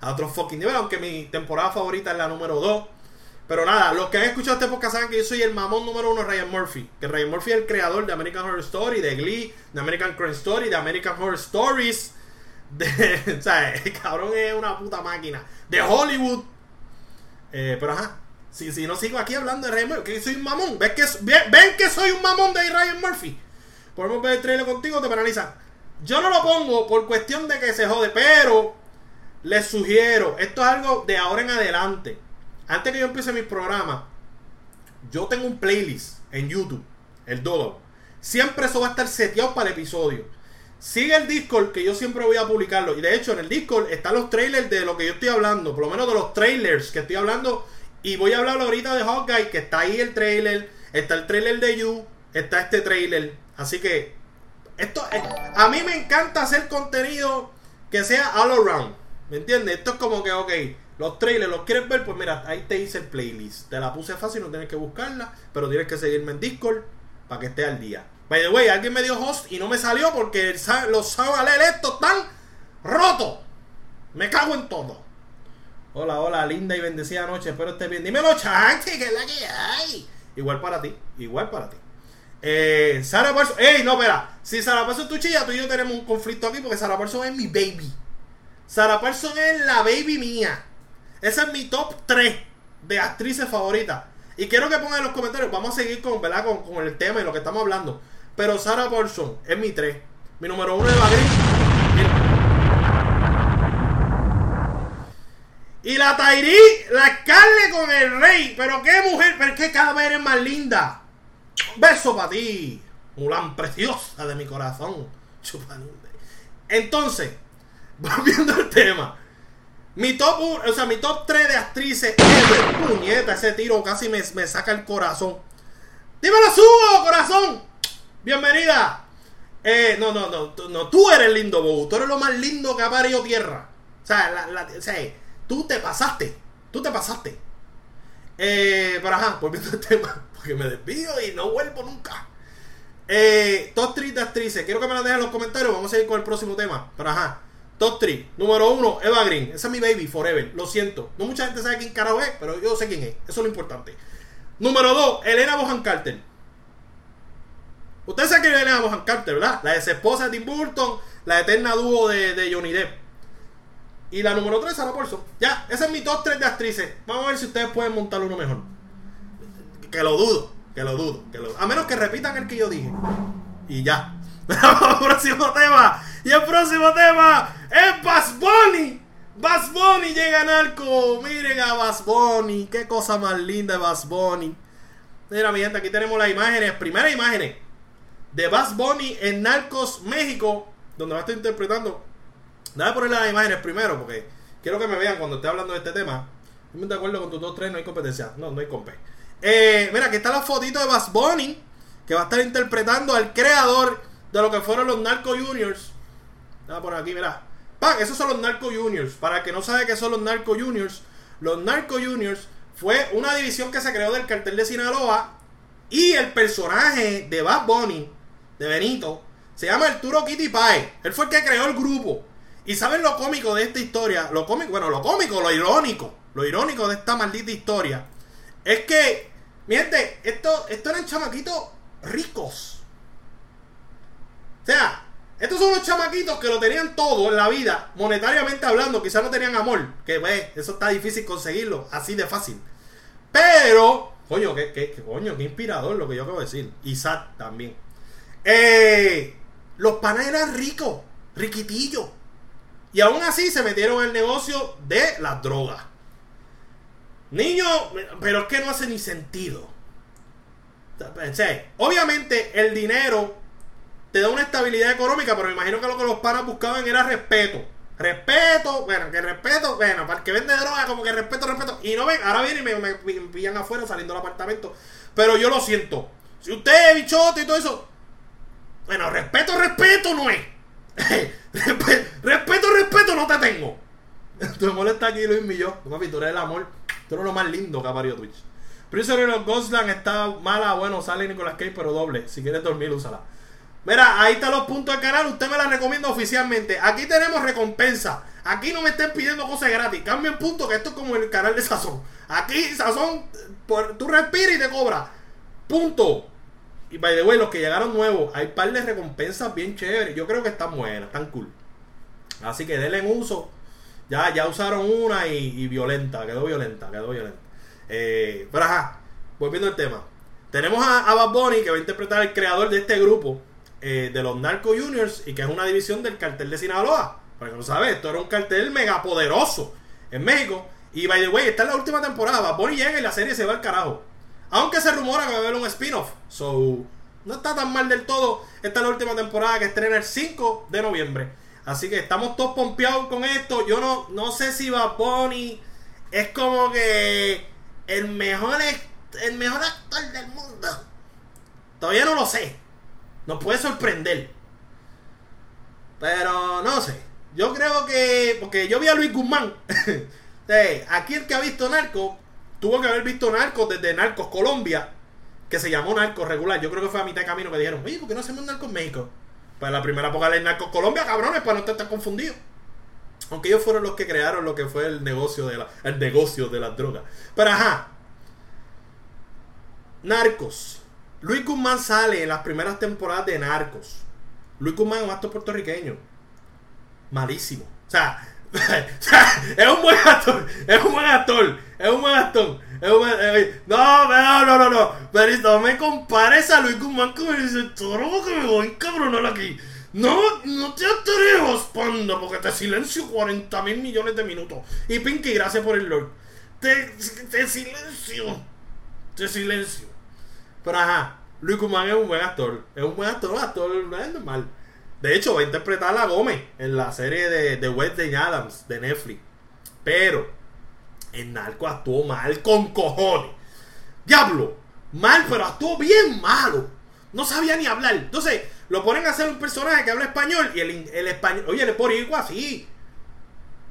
A otro fucking nivel, aunque mi temporada favorita es la número 2. Pero nada, los que han escuchado este podcast saben que yo soy el mamón número uno Ryan Murphy. Que Ryan Murphy es el creador de American Horror Story, de Glee, de American Crime Story, de American Horror Stories. De, *laughs* o sea, el cabrón es una puta máquina. De Hollywood. Eh, pero ajá, si, si no sigo aquí hablando de Ryan Murphy, que soy un mamón. ¿Ven que, ven, que soy un mamón de Ryan Murphy? Podemos ver el trailer contigo, te penalizan. Yo no lo pongo por cuestión de que se jode, pero les sugiero, esto es algo de ahora en adelante. Antes que yo empiece mis programas, yo tengo un playlist en YouTube, el Dodo. Siempre eso va a estar seteado para el episodio. Sigue el Discord que yo siempre voy a publicarlo. Y de hecho, en el Discord están los trailers de lo que yo estoy hablando. Por lo menos de los trailers que estoy hablando. Y voy a hablar ahorita de Hawkeye, que está ahí el trailer. Está el trailer de You. Está este trailer. Así que. Esto a mí me encanta hacer contenido que sea all around. ¿Me entiendes? Esto es como que, ok, los trailers, ¿los quieres ver? Pues mira, ahí te hice el playlist. Te la puse fácil, no tienes que buscarla. Pero tienes que seguirme en Discord para que esté al día. By the way, alguien me dio host y no me salió porque los sábados estos están rotos. Me cago en todo. Hola, hola, linda y bendecida noche. Espero estés bien. Dímelo, chanchi, que es la que hay. Igual para ti, igual para ti. Eh, Sara Parsons. Ey, no, espera. Si Sara Parsons es tu chilla, tú y yo tenemos un conflicto aquí porque Sara Parsons es mi baby. Sara Parsons es la baby mía. Ese es mi top 3 de actrices favoritas. Y quiero que pongan en los comentarios. Vamos a seguir con, ¿verdad? con, con el tema y lo que estamos hablando. pero Sarah Paulson es mi 3. Mi número 1 es Green. Y la Tairi, la Scarlett con el rey. Pero qué mujer, pero qué cada vez eres más linda. beso para ti. Mulan preciosa de mi corazón. Entonces, *laughs* volviendo al tema. Mi top, o sea, mi top 3 de actrices Puñeta, ese tiro casi me, me saca el corazón. Dímelo, subo, corazón. Bienvenida. Eh, no, no, no, no, tú eres lindo, Bobo. Tú eres lo más lindo que ha parido tierra. O sea, la, la, tú te pasaste. Tú te pasaste. Eh, pero ajá, volviendo al tema, *laughs* porque me desvío y no vuelvo nunca. Eh, top 3 de actrices. Quiero que me la dejen en los comentarios. Vamos a ir con el próximo tema. Pero ajá. Top 3. Número 1, Eva Green. Esa es mi baby, forever. Lo siento. No mucha gente sabe quién carajo es, pero yo sé quién es. Eso es lo importante. Número 2, Elena Bohan Carter. Ustedes saben quién es Elena Bohan Carter, ¿verdad? La ex esposa de Tim Burton, la eterna dúo de, de Johnny Depp. Y la número 3, Sarah Paulson. Ya, ese es mi top 3 de actrices. Vamos a ver si ustedes pueden montar uno mejor. Que lo dudo, que lo dudo, que lo A menos que repitan el que yo dije. Y ya. Próximo tema. Y el próximo tema es Bass Bunny. Bass Bunny llega a Narco. Miren a Bass Bunny. Qué cosa más linda Bass Bunny. Mira, mi gente, aquí tenemos las imágenes. Primeras imágenes de Bass Bunny en Narcos México. Donde va a estar interpretando. Déjame poner las imágenes primero porque quiero que me vean cuando esté hablando de este tema. Yo me de acuerdo con tus dos tres, no hay competencia. No, no hay compe. Eh, mira, aquí está la fotito de Bass Bunny. Que va a estar interpretando al creador de lo que fueron los Narco Juniors. Vamos por aquí, mira. ¡Pam! Esos son los Narco Juniors. Para el que no sabe qué son los Narco Juniors, los Narco Juniors fue una división que se creó del cartel de Sinaloa. Y el personaje de Bad Bunny, de Benito, se llama Arturo Kitty Pie. Él fue el que creó el grupo. Y saben lo cómico de esta historia, lo cómico, bueno, lo cómico, lo irónico, lo irónico de esta maldita historia, es que, mi gente, esto, esto eran chamaquitos ricos. O sea, estos son los chamaquitos que lo tenían todo en la vida, monetariamente hablando. Quizás no tenían amor, que ve, eso está difícil conseguirlo, así de fácil. Pero, coño, qué, coño, qué inspirador lo que yo acabo de decir. Isaac también. Eh, los panas eran ricos, riquitillos. Y aún así se metieron el negocio de las drogas. Niños, pero es que no hace ni sentido. obviamente el dinero te da una estabilidad económica, pero me imagino que lo que los panas buscaban era respeto. Respeto, bueno, que respeto, bueno, para el que vende droga, como que respeto, respeto. Y no ven, ahora vienen y me, pillan afuera saliendo del apartamento. Pero yo lo siento. Si usted es bichote y todo eso, bueno, respeto, respeto no es. *laughs* respeto, respeto no te tengo. Tu amor está aquí, Luis Millón. Papi, tú eres el amor. Tú eres lo más lindo que ha parido Twitch. Prisoner of Ghostland está mala, bueno, sale Nicolas Cage, pero doble. Si quieres dormir, úsala. Mira, ahí están los puntos del canal. Usted me la recomienda oficialmente. Aquí tenemos recompensa. Aquí no me estén pidiendo cosas gratis. Cambien punto que esto es como el canal de Sazón. Aquí Sazón, por, tú respiras y te cobra. Punto. Y by the way, los que llegaron nuevos, hay par de recompensas bien chéveres. Yo creo que están buenas, están cool. Así que denle en uso. Ya, ya usaron una y, violenta. Quedó violenta, quedó violenta. Eh, pero ajá, volviendo al tema. Tenemos a, a Bad Bunny que va a interpretar al creador de este grupo eh, de los Narco Juniors y que es una división del cartel de Sinaloa. Para que no sabe, esto era un cartel mega poderoso en México. Y by the way, esta es la última temporada. Bonnie llega y la serie se va al carajo. Aunque se rumora que va a haber un spin-off. So, no está tan mal del todo. Esta es la última temporada que estrena el 5 de noviembre. Así que estamos todos pompeados con esto. Yo no, no sé si va Bonnie es como que el mejor, el mejor actor del mundo. Todavía no lo sé. Nos puede sorprender. Pero no sé. Yo creo que. Porque yo vi a Luis Guzmán. *laughs* aquí el que ha visto Narco. Tuvo que haber visto Narco desde Narcos Colombia. Que se llamó Narcos regular. Yo creo que fue a mitad de camino que dijeron. Oye, ¿por qué no hacemos Narcos México? Pues la primera época de Narcos Colombia, cabrones, para no estar confundido. Aunque ellos fueron los que crearon lo que fue el negocio de la, el negocio de las drogas. Pero ajá. Narcos. Luis Guzmán sale en las primeras temporadas de Narcos. Luis Guzmán es un actor puertorriqueño. Malísimo. *laughs* O sea, es un buen actor. Es un buen actor. Es un buen actor. Es un buen, eh, no, no, no, no, no. Pero no me compare ves a Luis Guzmán como dice, todo que me voy a encabronar aquí. No, no te atrevas, panda, porque te silencio 40 mil millones de minutos. Y Pinky, gracias por el Lord. Te, te silencio. Te silencio. Pero ajá, Luis Guzmán es un buen actor. Es un buen actor, un actor no es normal. De hecho, va a interpretar a Gómez en la serie de, de Wednesday Adams de Netflix. Pero en Narco actuó mal con cojones. Diablo, mal, pero actuó bien malo. No sabía ni hablar. Entonces, lo ponen a hacer un personaje que habla español y el, el español, oye, el igual así.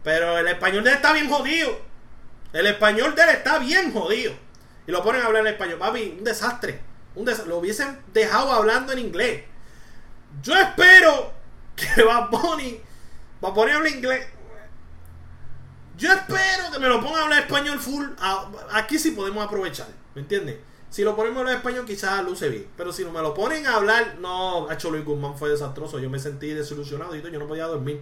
Pero el español de él está bien jodido. El español de él está bien jodido. Y lo ponen a hablar en español. Papi, un desastre. Un Lo hubiesen dejado hablando en inglés. Yo espero que *laughs* Bad Bunny, Bad Bunny hable inglés. Yo espero que me lo pongan a hablar español full. Aquí sí podemos aprovechar, ¿me entiendes? Si lo ponemos a hablar español, quizás luce bien. Pero si no me lo ponen a hablar, no, hecho Luis Guzmán fue desastroso. Yo me sentí desilusionado y yo no podía dormir.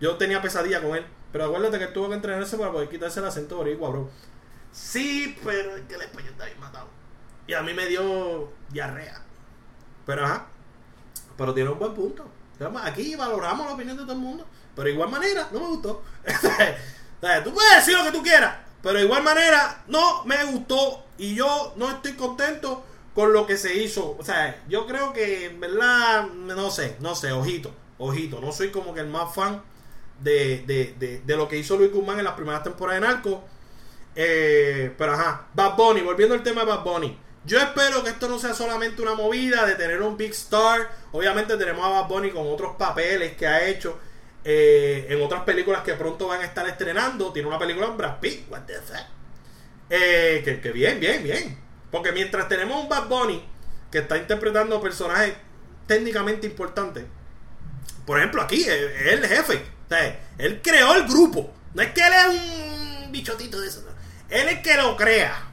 Yo tenía pesadilla con él. Pero acuérdate que tuvo que entrenarse para poder quitarse el acento boricua, bro. Sí, pero es que el español está bien matado. Y a mí me dio diarrea. Pero ajá. Pero tiene un buen punto. Aquí valoramos la opinión de todo el mundo. Pero de igual manera, no me gustó. *laughs* tú puedes decir lo que tú quieras, pero de igual manera no me gustó y yo no estoy contento con lo que se hizo. O sea, yo creo que en verdad, no sé, no sé, ojito, ojito. No soy como que el más fan de, de, de, lo que hizo Luis Guzmán en las primeras temporadas de Narco. Eh, pero ajá, Bad Bunny, volviendo al tema de Bad Bunny. Yo espero que esto no sea solamente una movida de tener un big star. Obviamente tenemos a Bad Bunny con otros papeles que ha hecho. Eh, en otras películas que pronto van a estar estrenando. Tiene una película en Brad Pitt. What the fuck? Eh, que, bien, bien, bien. Porque mientras tenemos un Bad Bunny que está interpretando personajes técnicamente importantes. Por ejemplo, aquí, eh, es el jefe. O sea, él creó el grupo. No es que él es un bichotito de eso. Él es que lo crea.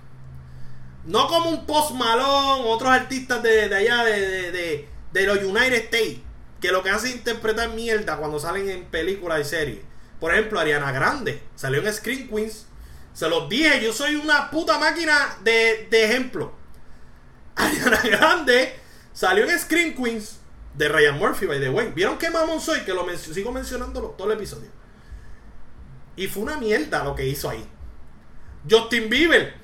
No como un Post Malone, otros artistas de, allá de, de, de los United States que lo que hace es interpretar mierda cuando salen en películas y series. Por ejemplo, Ariana Grande salió en Screen Queens. Se los dije, yo soy una puta máquina de, de ejemplo. *laughs* Ariana Grande salió en Screen Queens de Ryan Murphy, by the way. ¿Vieron qué mamón soy? Que lo sigo mencionando todo el episodio. Y fue una mierda lo que hizo ahí. Justin Bieber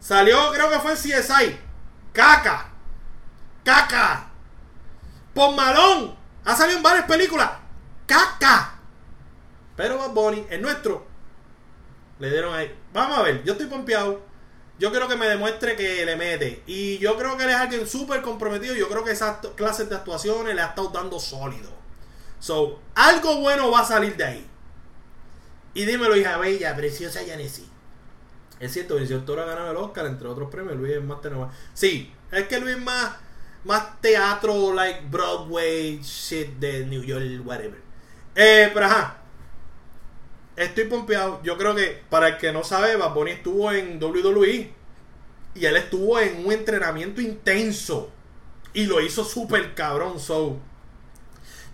salió, creo que fue en CSI. Caca. Caca. Por malón ha salido en varias películas. ¡Caca! Pero Bad Bunny, el nuestro, le dieron ahí. Vamos a ver, yo estoy pompeado. Yo creo que me demuestre que le mete. Y yo creo que él es alguien súper comprometido. Yo creo que esas clases de actuaciones le ha estado dando sólido. So, algo bueno va a salir de ahí. Y dímelo, hija bella, preciosa Yanesi. Es cierto, Benicio Toro ha ganado el Oscar, entre otros premios. Luis es más tenor. Sí, es que Luis es más más teatro, like Broadway, shit de New York, whatever. Eh, pero ajá. Estoy pompeado. Yo creo que, para el que no sabe, Bad Bunny estuvo en WWE. Y él estuvo en un entrenamiento intenso. Y lo hizo súper cabrón. So,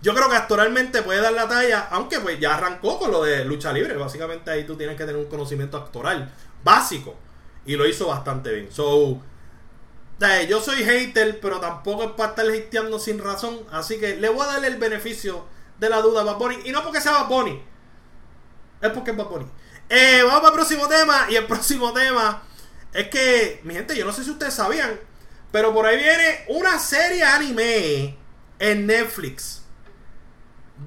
yo creo que actualmente puede dar la talla. Aunque pues ya arrancó con lo de lucha libre. Básicamente ahí tú tienes que tener un conocimiento actoral básico. Y lo hizo bastante bien. So, yo soy hater, pero tampoco es para estar hateando sin razón. Así que le voy a darle el beneficio de la duda a Bad. Y no porque sea Bad Bunny. Es porque es Bad Bunny. Eh, vamos el próximo tema. Y el próximo tema es que, mi gente, yo no sé si ustedes sabían. Pero por ahí viene una serie anime en Netflix.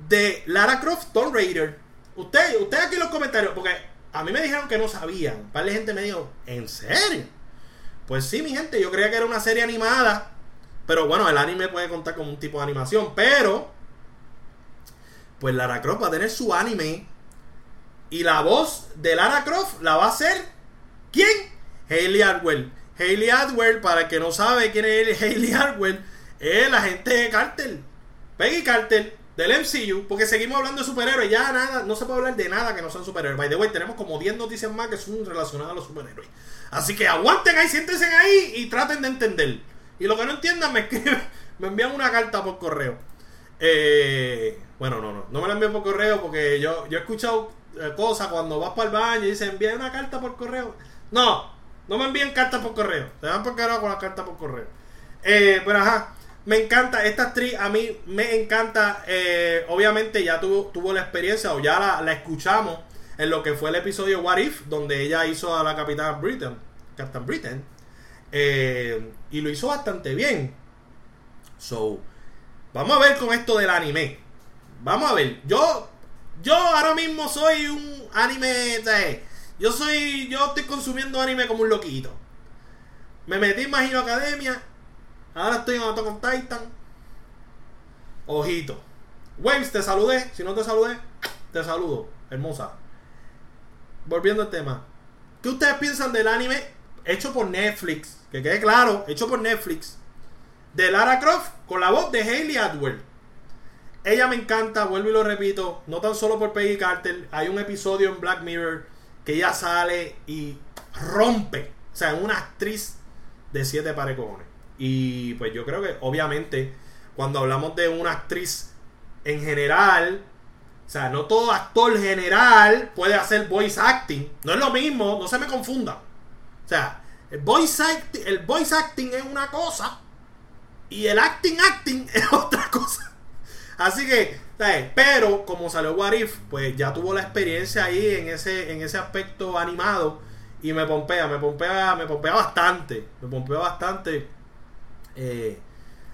De Lara Croft Tomb Raider. Ustedes usted aquí en los comentarios. Porque a mí me dijeron que no sabían. Un par de gente me dijo, ¿en serio? Pues sí, mi gente, yo creía que era una serie animada. Pero bueno, el anime puede contar como un tipo de animación. Pero, pues Lara Croft va a tener su anime. Y la voz de Lara Croft la va a hacer. ¿Quién? Hayley Atwell. Hayley Atwell, para el que no sabe quién es Hayley Atwell, es la gente de Cartel. Peggy Cartel del MCU, porque seguimos hablando de superhéroes, ya nada, no se puede hablar de nada que no sean superhéroes. By the way, tenemos como 10 noticias más que son relacionadas a los superhéroes. Así que aguanten ahí, siéntense ahí y traten de entender. Y lo que no entiendan, me escriben, *laughs* me envían una carta por correo. Eh, bueno, no, no, no me la envíen por correo porque yo, yo he escuchado eh, cosas cuando vas para el baño y dicen envía una carta por correo. No, no me envíen cartas por correo. Te dan por carajo con la carta por correo. Eh, pero ajá, me encanta, esta actriz a mí me encanta, eh, obviamente ya tuvo, tuvo la experiencia o ya la, la, escuchamos en lo que fue el episodio What If, donde ella hizo a la Capitana Britain, Captain Britain, eh, y lo hizo bastante bien. So, vamos a ver con esto del anime. Vamos a ver, yo, yo ahora mismo soy un anime, yo soy, yo estoy consumiendo anime como un loquito. Me metí en Magino Academia Ahora estoy en Attack on Titan. Ojito. Waves, te saludé. Si no te saludé, te saludo. Hermosa. Volviendo al tema. ¿Qué ustedes piensan del anime hecho por Netflix? Que quede claro, hecho por Netflix. De Lara Croft con la voz de Hayley Atwell. Ella me encanta, vuelvo y lo repito. No tan solo por Peggy Carter. Hay un episodio en Black Mirror que ella sale y rompe. O sea, una actriz de siete parecones. Y pues yo creo que obviamente cuando hablamos de una actriz en general, o sea, no todo actor general puede hacer voice acting. No es lo mismo, no se me confunda. O sea, el voice acting, el voice acting es una cosa y el acting acting *laughs* es otra cosa. Así que, pero como salió What If, pues ya tuvo la experiencia ahí en ese, en ese aspecto animado y me pompea, me pompea, me pompea bastante, me pompea bastante eh,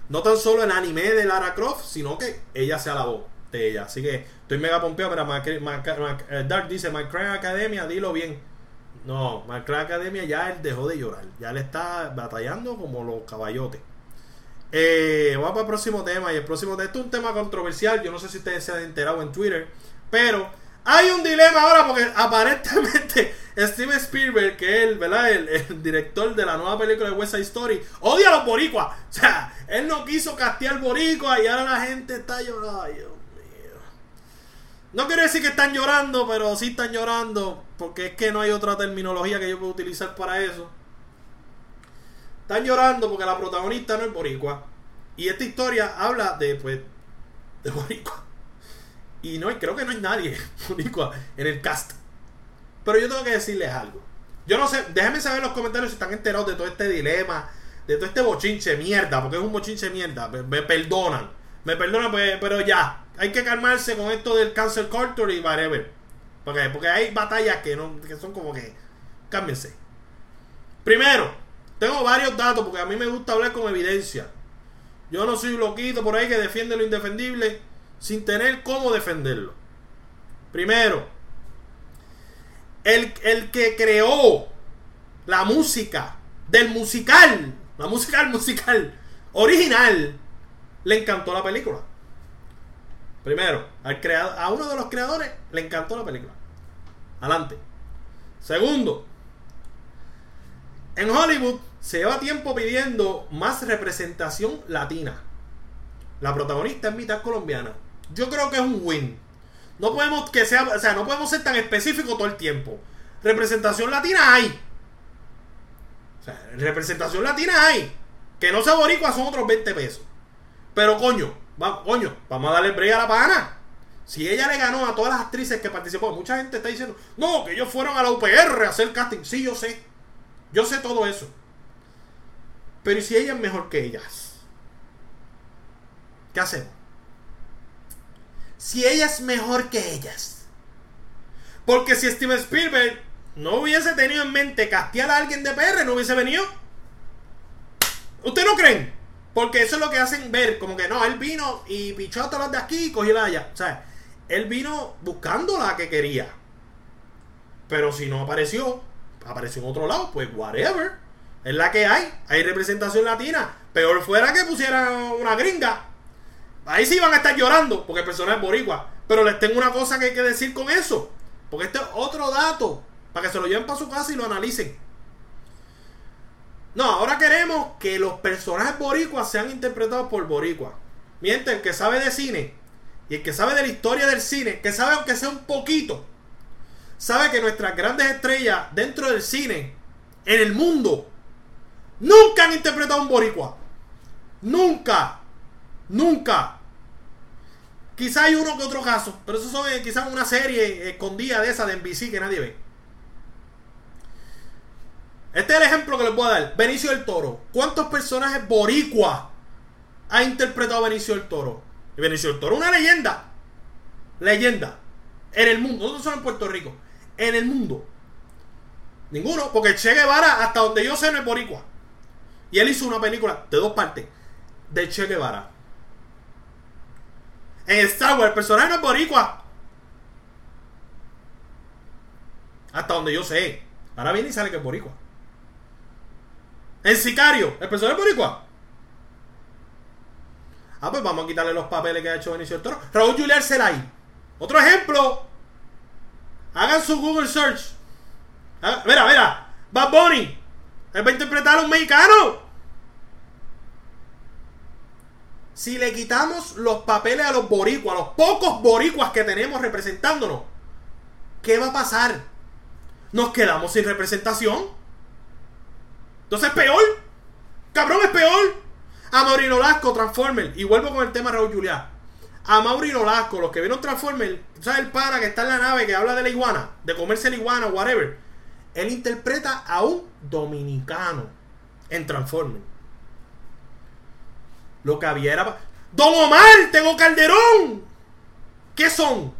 no tan solo el anime de Lara Croft, sino que ella sea la voz de ella. Así que estoy mega pompeado, pero eh, Dark dice, My Crime Academia, dilo bien. No, My Crime Academia ya él dejó de llorar. Ya le está batallando como los caballotes. Eh, vamos para el próximo tema. Y el próximo tema, es un tema controversial. Yo no sé si ustedes se han enterado en Twitter. Pero hay un dilema ahora porque aparentemente *laughs* Steven Spielberg, que es el, ¿verdad? El, director de la nueva película de West Side Story, odia a los boricuas. O sea, él no quiso castear boricua y ahora la gente está llorando. Ay, Dios mío. No quiero decir que están llorando, pero sí están llorando porque es que no hay otra terminología que yo pueda utilizar para eso. Están llorando porque la protagonista no es boricua. Y esta historia habla de, pues, de boricua. Y no, creo que no hay nadie *laughs* en el cast. Pero yo tengo que decirles algo. Yo no sé, déjenme saber en los comentarios si están enterados de todo este dilema, de todo este bochinche mierda, porque es un bochinche mierda. Me, perdonan. Me perdonan, pues, pero ya. Hay que calmarse con esto del cancel culture y whatever. Porque, porque hay batallas que, no, que son como que. Cámbiense. Primero, tengo varios datos porque a mí me gusta hablar con evidencia. Yo no soy loquito por ahí que defiende lo indefendible sin tener cómo defenderlo. Primero, el, el que creó la música del musical, la música del musical original, le encantó la película. Primero, al a uno de los creadores le encantó la película. Adelante. Segundo, en Hollywood se lleva tiempo pidiendo más representación latina. La protagonista es mitad colombiana yo creo que es un win. No podemos que sea, o sea, no podemos ser tan específicos todo el tiempo. Representación latina hay. O sea, representación latina hay. Que no sea boricua son otros 20 pesos. Pero coño, va, coño, vamos a darle break a la pana. Si ella le ganó a todas las actrices que participó, mucha gente está diciendo, no, que ellos fueron a la UPR a hacer casting. Sí, yo sé. Yo sé todo eso. Pero ¿y si ella es mejor que ellas? ¿Qué hacemos? Si ella es mejor que ellas. Porque si Steven Spielberg no hubiese tenido en mente castear a alguien de PR, no hubiese venido. ¿Ustedes no creen? Porque eso es lo que hacen ver, como que no, él vino y pichó a todas las de aquí y cogió la allá. O sea, él vino buscando la que quería. Pero si no apareció, apareció en otro lado, pues whatever. Es la que hay. Hay representación latina. Peor fuera que pusieran una gringa. Ahí sí van a estar llorando porque el personaje es boricua. Pero les tengo una cosa que hay que decir con eso. Porque este es otro dato. Para que se lo lleven para su casa y lo analicen. No, ahora queremos que los personajes boricuas sean interpretados por boricua. Mientras el que sabe de cine y el que sabe de la historia del cine, que sabe aunque sea un poquito, sabe que nuestras grandes estrellas dentro del cine, en el mundo, nunca han interpretado un boricua. Nunca. Nunca. Quizá hay uno que otro caso, pero eso son eh, quizás una serie escondida de esa de NBC que nadie ve. Este es el ejemplo que les voy a dar. Benicio del Toro. ¿Cuántos personajes boricua ha interpretado Benicio del Toro? Benicio del Toro, una leyenda. Leyenda. En el mundo. No solo en Puerto Rico. En el mundo. Ninguno. Porque Che Guevara, hasta donde yo sé, no es boricua. Y él hizo una película de dos partes. De Che Guevara. En Star Wars, el personaje no es boricua. Hasta donde yo sé. Ahora viene y sale que es boricua. En Sicario, el personaje es boricua. Ah, pues vamos a quitarle los papeles que ha hecho Benicio del Toro. Raúl Julián Celay. Otro ejemplo. Hagan su Google Search. Ah, mira, mira. Bad Bunny. Él va a interpretar a un mexicano. Si le quitamos los papeles a los boricuas, a los pocos boricuas que tenemos representándonos, ¿qué va a pasar? Nos quedamos sin representación. Entonces es peor. Cabrón, es peor. A Maurino Lasco, Transformer. Y vuelvo con el tema Raúl Juliá. A Maurino Lasco, los que vieron Transformer, ¿sabes el pana que está en la nave que habla de la iguana? De comerse la iguana, whatever. Él interpreta a un dominicano en Transformer. Lo que había era. ¡Don Omar! ¡Tengo Calderón! ¿Qué son?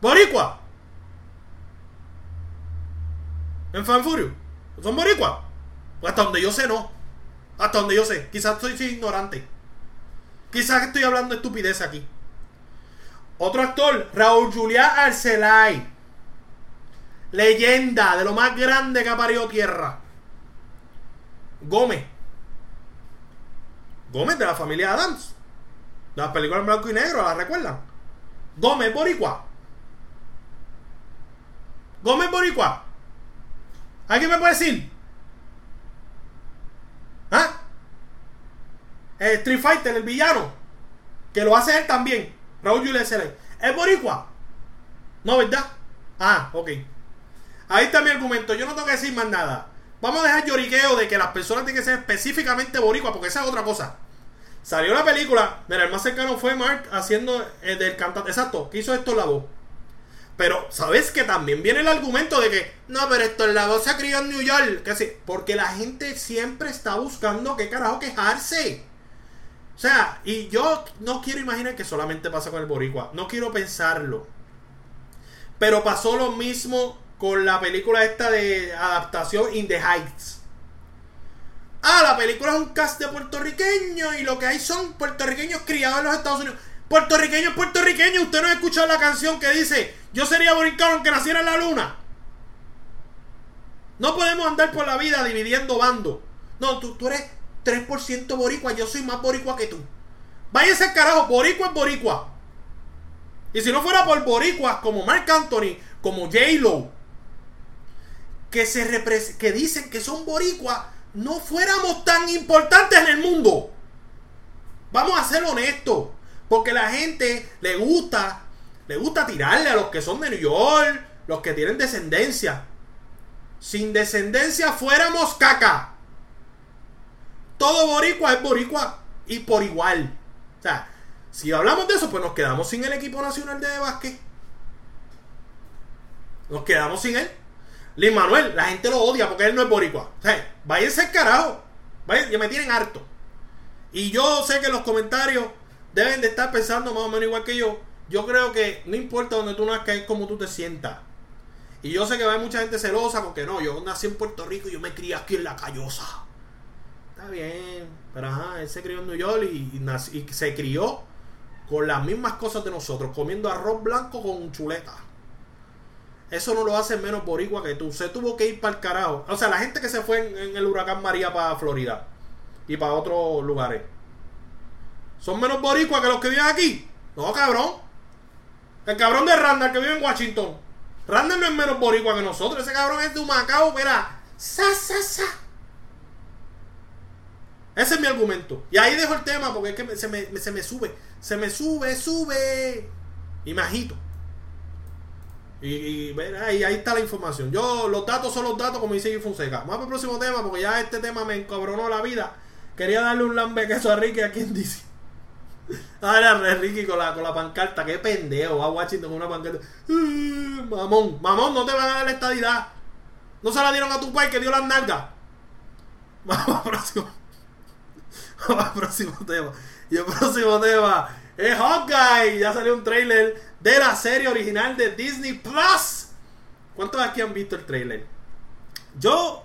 ¿Boricua? ¿En Fanfurio? ¿Son boricua? Pues hasta donde yo sé, no. Hasta donde yo sé. Quizás estoy ignorante. Quizás estoy hablando estupidez aquí. Otro actor, Raúl Julián Arcelay. Leyenda de lo más grande que ha parido tierra. Gómez. Gómez de la familia Adams. De las películas en blanco y negro, ¿la recuerdan? Gómez Boricua. Gómez Boricua. ¿Alguien me puede decir? ¿Ah? Street Fighter, el villano. Que lo hace él también. Raúl Julián. ¿Es Boricua? No, ¿verdad? Ah, ok. Ahí está mi argumento. Yo no tengo que decir más nada. Vamos a dejar lloriqueo de que las personas tienen que ser específicamente boricua, porque esa es otra cosa. Salió la película. Mira, el más cercano fue Mark haciendo el del cantante. Exacto, que hizo esto la voz. Pero, ¿sabes que también viene el argumento de que, no, pero esto la voz se crió en New York? Que porque la gente siempre está buscando qué carajo quejarse. O sea, y yo no quiero imaginar que solamente pasa con el Boricua. No quiero pensarlo. Pero pasó lo mismo con la película esta de adaptación In the Heights. Ah, la película es un cast de puertorriqueños y lo que hay son puertorriqueños criados en los Estados Unidos. Puertorriqueños, puertorriqueños, usted no ha escuchado la canción que dice Yo sería boricano aunque naciera en la luna. No podemos andar por la vida dividiendo bandos. No, tú, tú eres 3% boricua, yo soy más boricua que tú. Váyase al carajo, boricua es boricua. Y si no fuera por boricuas como Mark Anthony, como J-Lo, que, se que dicen que son boricuas, no fuéramos tan importantes en el mundo. Vamos a ser honestos. Porque la gente le gusta, le gusta tirarle a los que son de New York, los que tienen descendencia. Sin descendencia fuéramos caca. Todo boricua es boricua y por igual. O sea, si hablamos de eso, pues nos quedamos sin el equipo nacional de básquet. Nos quedamos sin él. Lin Manuel, la gente lo odia porque él no es boricua. O sea, váyanse al carajo. ya me tienen harto. Y yo sé que los comentarios deben de estar pensando más o menos igual que yo. Yo creo que no importa donde tú nazcas, es como tú te sientas. Y yo sé que va a haber mucha gente celosa porque no, yo nací en Puerto Rico y yo me crié aquí en la callosa. Está bien, pero ajá, él se crió en New York y, y se crió con las mismas cosas de nosotros, comiendo arroz blanco con chuleta. Eso no lo hace menos boricua que tú. Se tuvo que ir para el carajo. O sea, la gente que se fue en, el huracán María para Florida y para otros lugares. ¿Son menos boricua que los que viven aquí? No, cabrón. El cabrón de Randall que vive en Washington. Randall no es menos boricua que nosotros. Ese cabrón es de Humacao, mira. Sa, sa, sa. Ese es mi argumento. Y ahí dejo el tema porque es que se, me, se me sube. Se me sube, sube. Y me agito. Y, ahí, ahí, está la información. Yo, los datos son los datos, como dice Fonseca. Vamos al próximo tema, porque ya este tema me encabronó la vida. Quería darle un lambe queso a Ricky aquí en DC. Ahora Ricky con la, con la pancarta, qué pendejo, va Washington con una pancarta. Mamón, mamón, no te van a dar la estadidad. No se la dieron a tu país que dio las nalgas. *laughs* Vamos al próximo. Vamos próximo tema. Y el próximo tema es Hawkeye. Ya salió un trailer de la serie original de Disney Plus. ¿Cuántos aquí han visto el trailer? Yo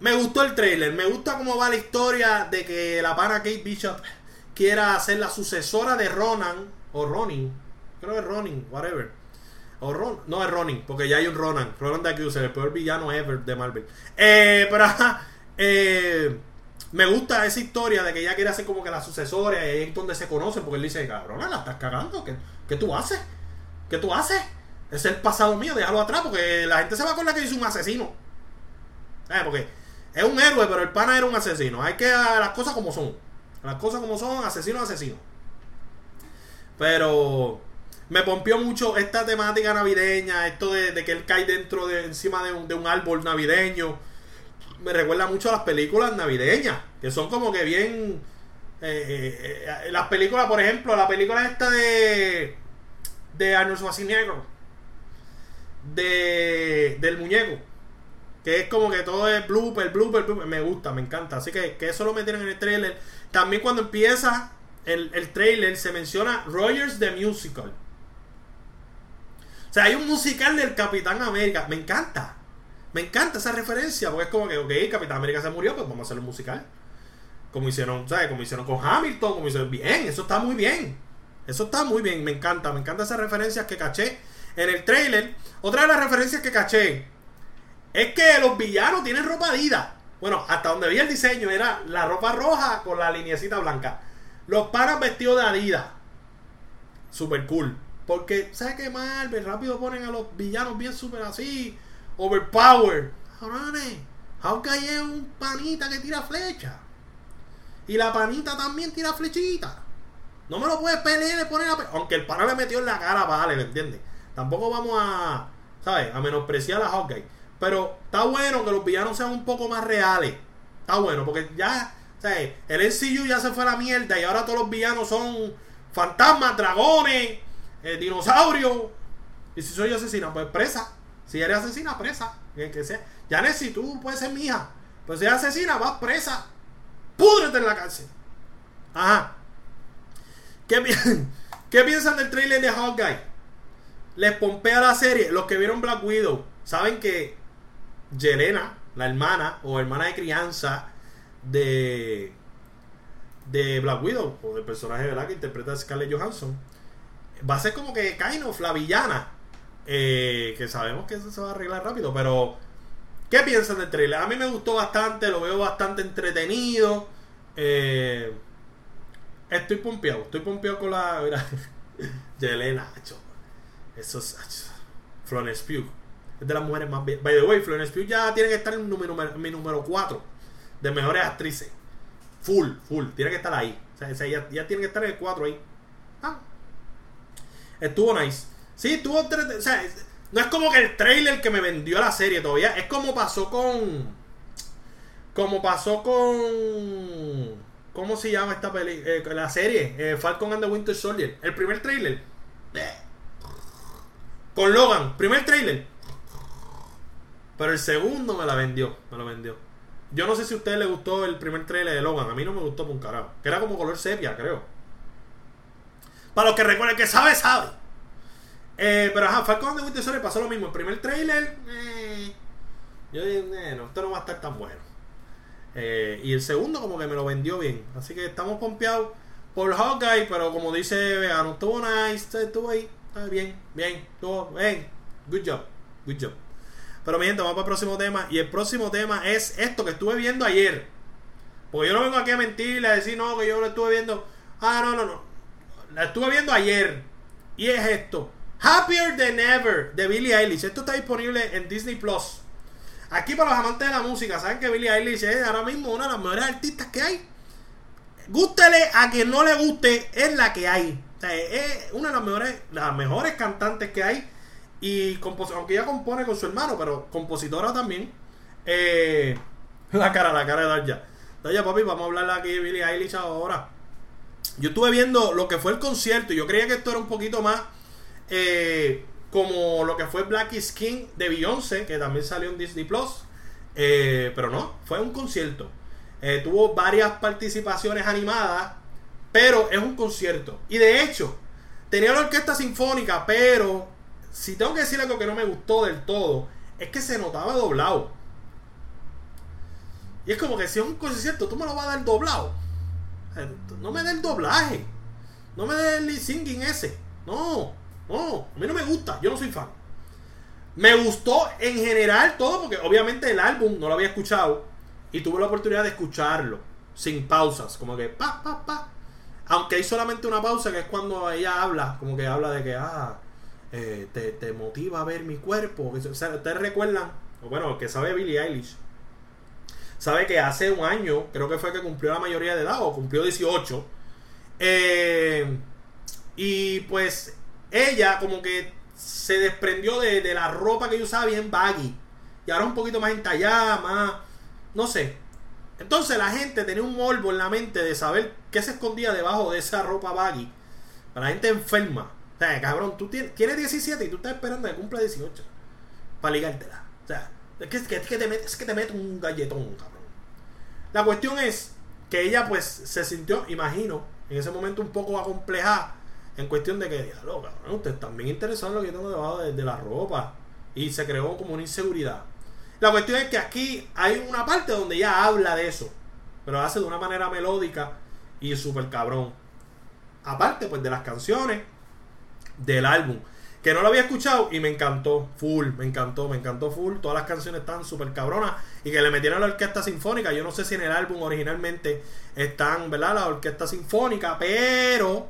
me gustó el trailer. Me gusta cómo va la historia de que la pana Kate Bishop quiera ser la sucesora de Ronan o Ronin. Creo que es Ronin, whatever. O Ron, no es Ronin, porque ya hay un Ronan. Ronan de Accuser, el peor villano ever de Marvel. Eh, pero *laughs* eh, me gusta esa historia de que ella quiere hacer como que la sucesora, y es donde se conocen, porque él dice, cabrón, la estás cagando. ¿Qué, ¿Qué, tú haces? ¿Qué tú haces? Es el pasado mío, déjalo atrás, porque la gente se va con la que hizo un asesino. Eh, porque es un héroe, pero el pana era un asesino. Hay que las cosas como son. Las cosas como son, asesino, asesino. Pero me pompió mucho esta temática navideña, esto de, que él cae dentro de encima de un, de un, árbol navideño. Me recuerda mucho a las películas navideñas, que son como que bien... Eh, eh, eh, las películas, por ejemplo, la película esta de... De Arnold Schwarzenegger. De, del muñeco. Que es como que todo es blooper, blooper, blooper. Me gusta, me encanta. Así que, que eso lo metieron en el trailer. También cuando empieza el, el trailer se menciona Rogers the Musical. O sea, hay un musical del Capitán América. Me encanta. Me encanta esa referencia. Porque es como que, ok, Capitán América se murió, pues vamos a hacer un musical. Como hicieron, ¿sabes? Como hicieron con Hamilton, como hicieron. Bien, eso está muy bien. Eso está muy bien, me encanta. Me encanta esas referencias que caché en el trailer. Otra de las referencias que caché es que los villanos tienen ropa Adidas. Bueno, hasta donde vi el diseño era la ropa roja con la linecita blanca. Los paras vestidos de Adidas. Super cool. Porque, ¿sabes qué Marvel? Rápido ponen a los villanos bien super así. Overpower. Cabrones. Hawkeye es un panita que tira flecha. Y la panita también tira flechita. No me lo puedes pelear y poner a Aunque el pana le metió en la cara, vale, ¿me entiendes? Tampoco vamos a, ¿sabes? A menospreciar a Hawkeye. Pero está bueno que los villanos sean un poco más reales. Está bueno, porque ya, ¿sabes? El NCU ya se fue a la mierda y ahora todos los villanos son fantasmas, dragones eh, dinosaurio. Y si soy asesina, pues presa. Si eres asesina, presa. Ya si tú puedes ser mi hija. Pues si eres asesina, vas presa. Púdrete en la cárcel. Ajá. ¿Qué, *laughs* ¿Qué piensan del trailer de Hawkeye? Les pompea la serie. Los que vieron Black Widow saben que Yelena, la hermana o hermana de crianza de de Black Widow o del personaje ¿verdad? que interpreta a Scarlett Johansson va a ser como que kind of la villana. Eh, que sabemos que eso se va a arreglar rápido, pero ¿qué piensan del trailer? A mí me gustó bastante, lo veo bastante entretenido. Eh, estoy pompeado, estoy pompeado con la. Mira, *laughs* Yelena, eso es. Florence Pugh es de las mujeres más bien. By the way, Florence Pugh ya tiene que estar en mi número, mi número 4 de mejores actrices. Full, full, tiene que estar ahí. O sea, ya, ya tiene que estar en el 4 ahí. Ah, Estuvo nice. Sí, estuvo. O sea, no es como que el trailer que me vendió la serie todavía. Es como pasó con. Como pasó con. ¿Cómo se llama esta peli? Eh, la serie, eh, Falcon and the Winter Soldier. El primer trailer. Con Logan, primer trailer. Pero el segundo me la vendió. Me lo vendió. Yo no sé si a usted le gustó el primer trailer de Logan. A mí no me gustó por un carajo. Que era como color sepia, creo. Para los que recuerden que sabe, sabe. Eh, pero ajá, Falcon de Winter Soldier pasó lo mismo. El primer trailer, eh, yo dije, eh, no, esto no va a estar tan bueno. Eh, y el segundo como que me lo vendió bien. Así que estamos pompeados por Hawkeye, pero como dice Vegano, estuvo nice, estuvo ahí, está bien, bien, estuvo bien, good job, good job. Pero mi gente, vamos para el próximo tema. Y el próximo tema es esto que estuve viendo ayer. Porque yo no vengo aquí a mentirle, a decir no, que yo lo estuve viendo. Ah, no, no, no la estuve viendo ayer. Y es esto. Happier Than Ever de Billie Eilish. Esto está disponible en Disney Plus. Aquí para los amantes de la música, saben que Billie Eilish es ahora mismo una de las mejores artistas que hay. Gústele a quien no le guste, es la que hay. es una de las mejores, las mejores cantantes que hay. Y aunque ella compone con su hermano, pero compositora también. Eh, la cara, la cara de Darja. Darja, papi, vamos a hablar aquí de Billie Eilish ahora yo estuve viendo lo que fue el concierto y yo creía que esto era un poquito más eh, como lo que fue Black Skin de Beyoncé, que también salió en Disney Plus. Eh, pero no, fue un concierto. Eh, tuvo varias participaciones animadas, pero es un concierto. Y de hecho, tenía la orquesta sinfónica, pero si tengo que decir algo que no me gustó del todo, es que se notaba doblado. Y es como que si es un concierto, tú me lo vas a dar doblado. No me dé el doblaje. No me dé el singing ese. No, no, a mí no me gusta. Yo no soy fan. Me gustó en general todo, porque obviamente el álbum no lo había escuchado. Y tuve la oportunidad de escucharlo. Sin pausas. Como que pa, pa, pa. Aunque hay solamente una pausa que es cuando ella habla. Como que habla de que, ah, eh, te, motiva a ver mi cuerpo. O sea, ustedes recuerdan, bueno, que sabe Billie Eilish. Sabe que hace un año, creo que fue que cumplió la mayoría de edad, o cumplió 18. Eh, y pues ella como que se desprendió de, la ropa que yo usaba bien baggy. Y ahora un poquito más entallada, más... No sé. Entonces la gente tenía un morbo en la mente de saber qué se escondía debajo de esa ropa baggy. Para la gente enferma. O sea, cabrón, tú tienes, 17 y tú estás esperando que cumpla 18. Para ligártela. O sea, es que, te metes, que te metes un galletón, cabrón. La cuestión es que ella pues se sintió, imagino, en ese momento un poco acomplejada en cuestión de que, diablo, cabrón, usted también interesado en lo que tengo debajo de, la ropa. Y se creó como una inseguridad. La cuestión es que aquí hay una parte donde ella habla de eso. Pero hace de una manera melódica y súper cabrón. Aparte, pues, de las canciones del álbum. Que no lo había escuchado y me encantó. Full, me encantó, me encantó full. Todas las canciones están súper cabronas. Y que le metieron la orquesta sinfónica. Yo no sé si en el álbum originalmente están, ¿verdad? La orquesta sinfónica. Pero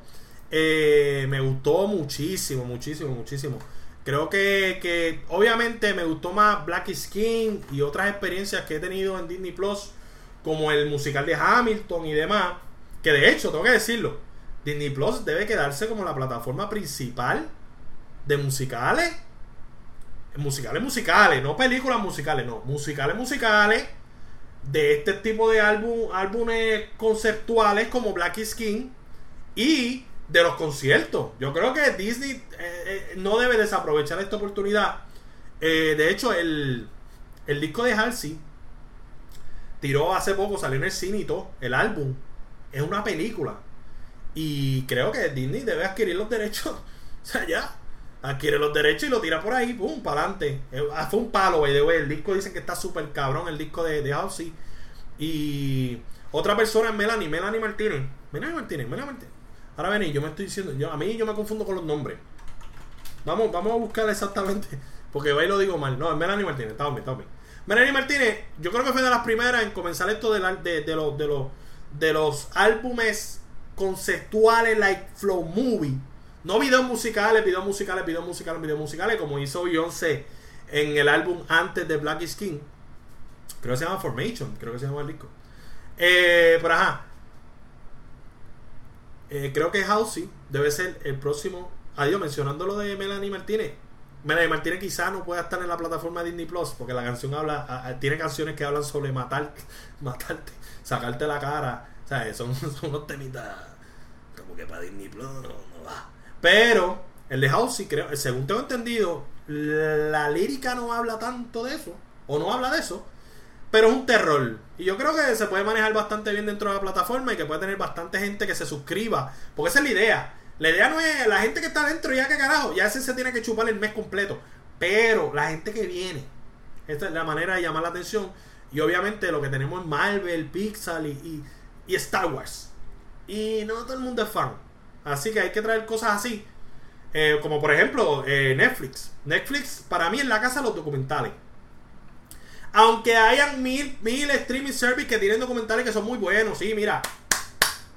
eh, me gustó muchísimo, muchísimo, muchísimo. Creo que, que, obviamente me gustó más Black Skin y otras experiencias que he tenido en Disney Plus, como el musical de Hamilton y demás. Que de hecho, tengo que decirlo, Disney Plus debe quedarse como la plataforma principal de musicales. Musicales, musicales, no películas musicales, no, musicales, musicales. De este tipo de álbum, álbumes conceptuales como Black Skin y de los conciertos. Yo creo que Disney eh, eh, no debe desaprovechar esta oportunidad. Eh, de hecho, el, el disco de Halsey tiró hace poco, salió en el cine el álbum. Es una película. Y creo que Disney debe adquirir los derechos. *laughs* O sea, ya. Adquiere los derechos y lo tira por ahí, pum, para adelante. Ah, fue un palo, by the El disco dicen que está súper cabrón, el disco de, de Halsey. Y otra persona es Melanie, Melanie Martínez. Melanie Martínez, Melanie Martínez. Ahora ven, yo me estoy diciendo, yo, a mí yo me confundo con los nombres. Vamos, vamos a buscar exactamente, *laughs* porque ahí lo digo mal. No, es Melanie Martínez, está bien, está bien. Melanie Martínez, yo creo que fue de las primeras en comenzar esto de, los, de, los, de los álbumes conceptuales, like Flow Movie. No videos musicales, videos musicales, videos musicales, videos musicales, como hizo Beyoncé en el álbum antes de Black Skin. Creo que se llama Formation, creo que se llama el disco. Eh, pero ajá, eh, creo que Housey debe ser el próximo. Adiós, mencionando lo de Melanie Martínez. Melanie Martínez quizá no pueda estar en la plataforma Disney Plus porque la canción habla, tiene canciones que hablan sobre matar, *laughs* matarte, sacarte la cara. O sea, son, *laughs* unos temitas como que para Disney Plus no, va. Pero el de Housey, creo, según tengo entendido, la lírica no habla tanto de eso, o no habla de eso, pero es un terror. Y yo creo que se puede manejar bastante bien dentro de la plataforma y que puede tener bastante gente que se suscriba. Porque esa es la idea. La idea no es la gente que está dentro, ya que carajo, ya ese se tiene que chupar el mes completo. Pero la gente que viene, esta es la manera de llamar la atención. Y obviamente lo que tenemos es Marvel, Pixar y, y, Star Wars. Y no todo el mundo es fan. Así que hay que traer cosas así. Eh, como por ejemplo eh, Netflix. Netflix para mí en la casa los documentales. Aunque hayan mil, mil streaming service que tienen documentales que son muy buenos, sí, mira.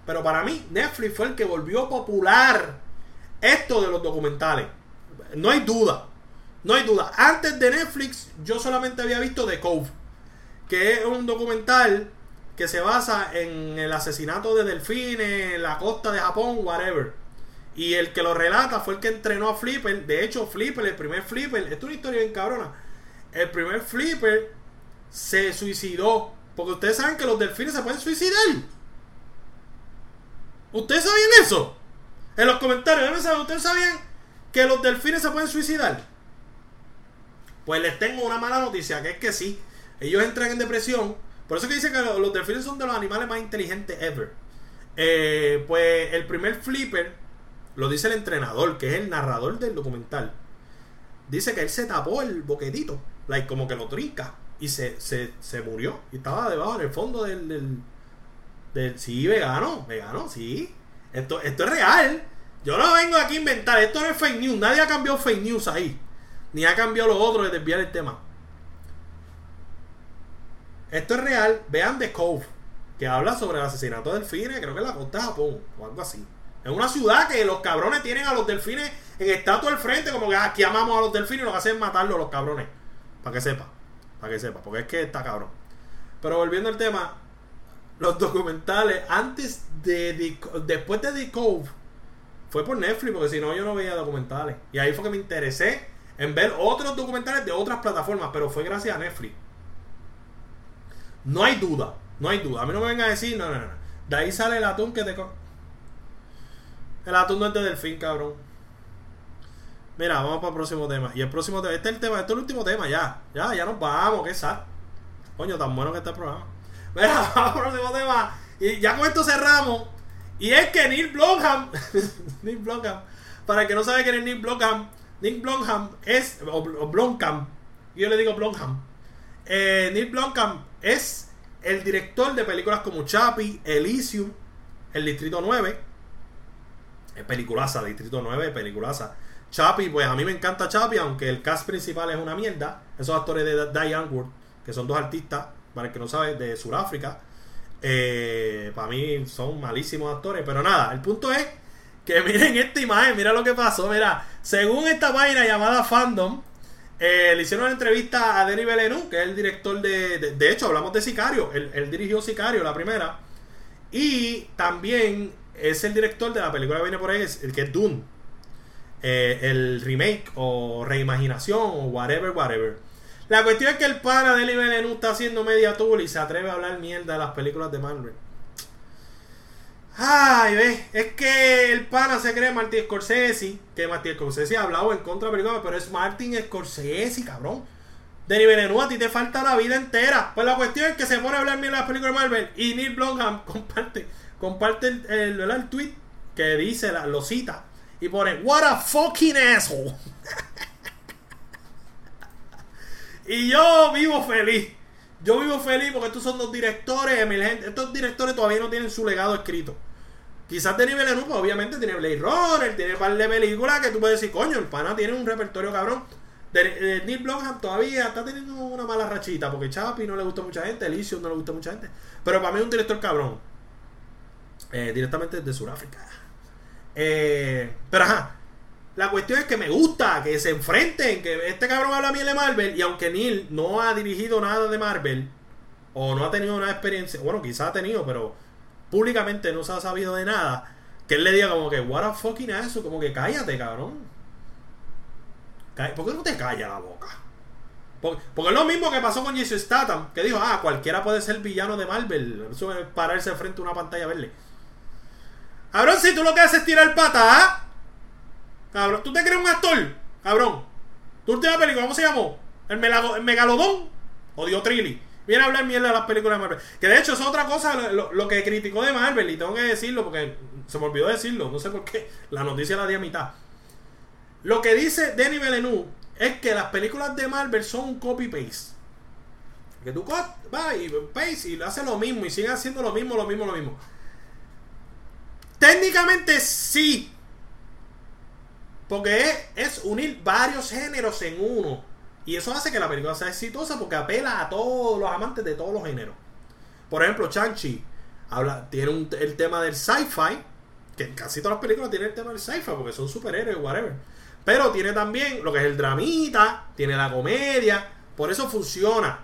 Pero para mí, Netflix fue el que volvió popular esto de los documentales. No hay duda. No hay duda. Antes de Netflix, yo solamente había visto The Cove. Que es un documental que se basa en el asesinato de delfines en la costa de Japón, whatever. Y el que lo relata fue el que entrenó a Flipper. De hecho, Flipper, el primer Flipper, esto es una historia bien cabrona. El primer Flipper se suicidó. Porque ustedes saben que los delfines se pueden suicidar. ¿Ustedes sabían eso? En los comentarios, ¿ustedes sabían ¿Que los delfines se pueden suicidar? Pues les tengo una mala noticia, que es que sí. Ellos entran en depresión. Por eso que dicen que los delfines son de los animales más inteligentes ever. Eh, pues el primer flipper lo dice el entrenador, que es el narrador del documental. Dice que él se tapó el boquetito, like, como que lo trinca, y se, se, se murió. Y estaba debajo en el fondo del, del. Sí, vegano, vegano, sí. Esto, esto es real. Yo no vengo aquí a inventar. Esto no es fake news. Nadie ha cambiado fake news ahí. Ni ha cambiado lo otro de desviar el tema. Esto es real. Vean The Cove. Que habla sobre el asesinato de delfines. Creo que en la costa de Japón. O algo así. Es una ciudad que los cabrones tienen a los delfines en estatua al frente. Como que ah, aquí amamos a los delfines y lo que hacen es matarlos los cabrones. Para que sepa. Para que sepa. Porque es que está cabrón. Pero volviendo al tema. Los documentales. Antes de. después de The Cove. Fue por Netflix. Porque si no yo no veía documentales. Y ahí fue que me interesé en ver otros documentales de otras plataformas. Pero fue gracias a Netflix. No hay duda. No hay duda. A mí no me vengan a decir. No, no, no. De ahí sale el atún que te. El atún no es de delfín, cabrón. Mira, vamos para el próximo tema. Y el próximo tema, este es el tema, este es el último tema, ya. Ya, ya nos vamos, qué sad. Coño, tan bueno que está el programa. *laughs* Mira, vamos al próximo tema. Y ya con esto cerramos. Y es que Neil Blomham, *laughs* Neil Blomham, para el que no sabe quién es Neil Blomham, Neil Blomham es, o, Blomkamp, yo le digo Blomham. Eh, Neil Blomkamp es el director de películas como Chappie, Elysium, El Distrito 9, es peliculaza, Distrito 9, peliculaza. Chappie, pues a mí me encanta Chappie, aunque el cast principal es una mierda. Esos actores de Diane que son dos artistas, para el que no sabe, de Sudáfrica. Eh, para mí son malísimos actores, pero nada, el punto es que *laughs* miren esta imagen, mira lo que pasó, mira, según esta página llamada Fandom, eh, le hicieron una entrevista a Denis Villeneuve, que es el director de, de, hecho, hablamos de Sicario, él, él, dirigió Sicario, la primera, y también es el director de la película que viene por ahí, el que es Dune. Eh, el remake o reimaginación o whatever, whatever. La cuestión es que el pana de Villeneuve está haciendo media tool y se atreve a hablar mierda de las películas de Marvel. Ay, ve, es que el pana se cree Martin Scorsese, que Martin Scorsese ha hablado en contra de películas, pero es Martin Scorsese, cabrón. Denis Villeneuve, a ti te falta la vida entera. Pues la cuestión es que se pone a hablar de las películas de Marvel y Neil Blomkamp *laughs* comparte comparte el, el, tweet que dice, lo cita, y pone, What a fucking asshole. *laughs* y yo vivo feliz. Yo vivo feliz porque estos son dos directores emergentes. Estos directores todavía no tienen su legado escrito. Quizás Denis Villeneuve, obviamente, tiene Blade Runner, tiene un par de películas que tú puedes decir, coño, el pana tiene un repertorio cabrón. De, Neil Blomkamp todavía está teniendo una mala rachita porque Chapi no le gusta mucha gente, Elysium no le gusta mucha gente. Pero para mí es un director cabrón. Eh, directamente desde Sudáfrica. Eh, pero ajá, la cuestión es que me gusta que se enfrenten, que este cabrón habla bien de Marvel y aunque Neil no ha dirigido nada de Marvel o no ha tenido una experiencia, bueno, quizás ha tenido, pero públicamente no se ha sabido de nada, que él le diga como que, what a fucking eso, como que cállate, cabrón. ¿Por qué no te calla la boca? Porque, es lo mismo que pasó con Jason Statham, que dijo, ah, cualquiera puede ser villano de Marvel, eso es pararse frente a una pantalla verde. Cabrón, si tú lo que haces es tirar pata, ¿ah? Cabrón, ¿tú te crees un actor? Cabrón. Tu última película, ¿cómo se llamó? El, Megalodón. O Dio Trilly. Viene a hablar mierda de las películas de Marvel. Que de hecho es otra cosa lo, que criticó de Marvel. Y tengo que decirlo porque se me olvidó decirlo. No sé por qué. La noticia la di a mitad. Lo que dice Denis Villeneuve es que las películas de Marvel son un copy-paste. Que tú vas y paste y hace lo mismo y sigue haciendo lo mismo, lo mismo, lo mismo. Técnicamente sí. Porque es, unir varios géneros en uno. Y eso hace que la película sea exitosa porque apela a todos los amantes de todos los géneros. Por ejemplo, Chanchi habla, tiene el tema del sci-fi. Que casi todas las películas tienen el tema del sci-fi porque son superhéroes, whatever. Pero tiene también lo que es el dramita, tiene la comedia. Por eso funciona.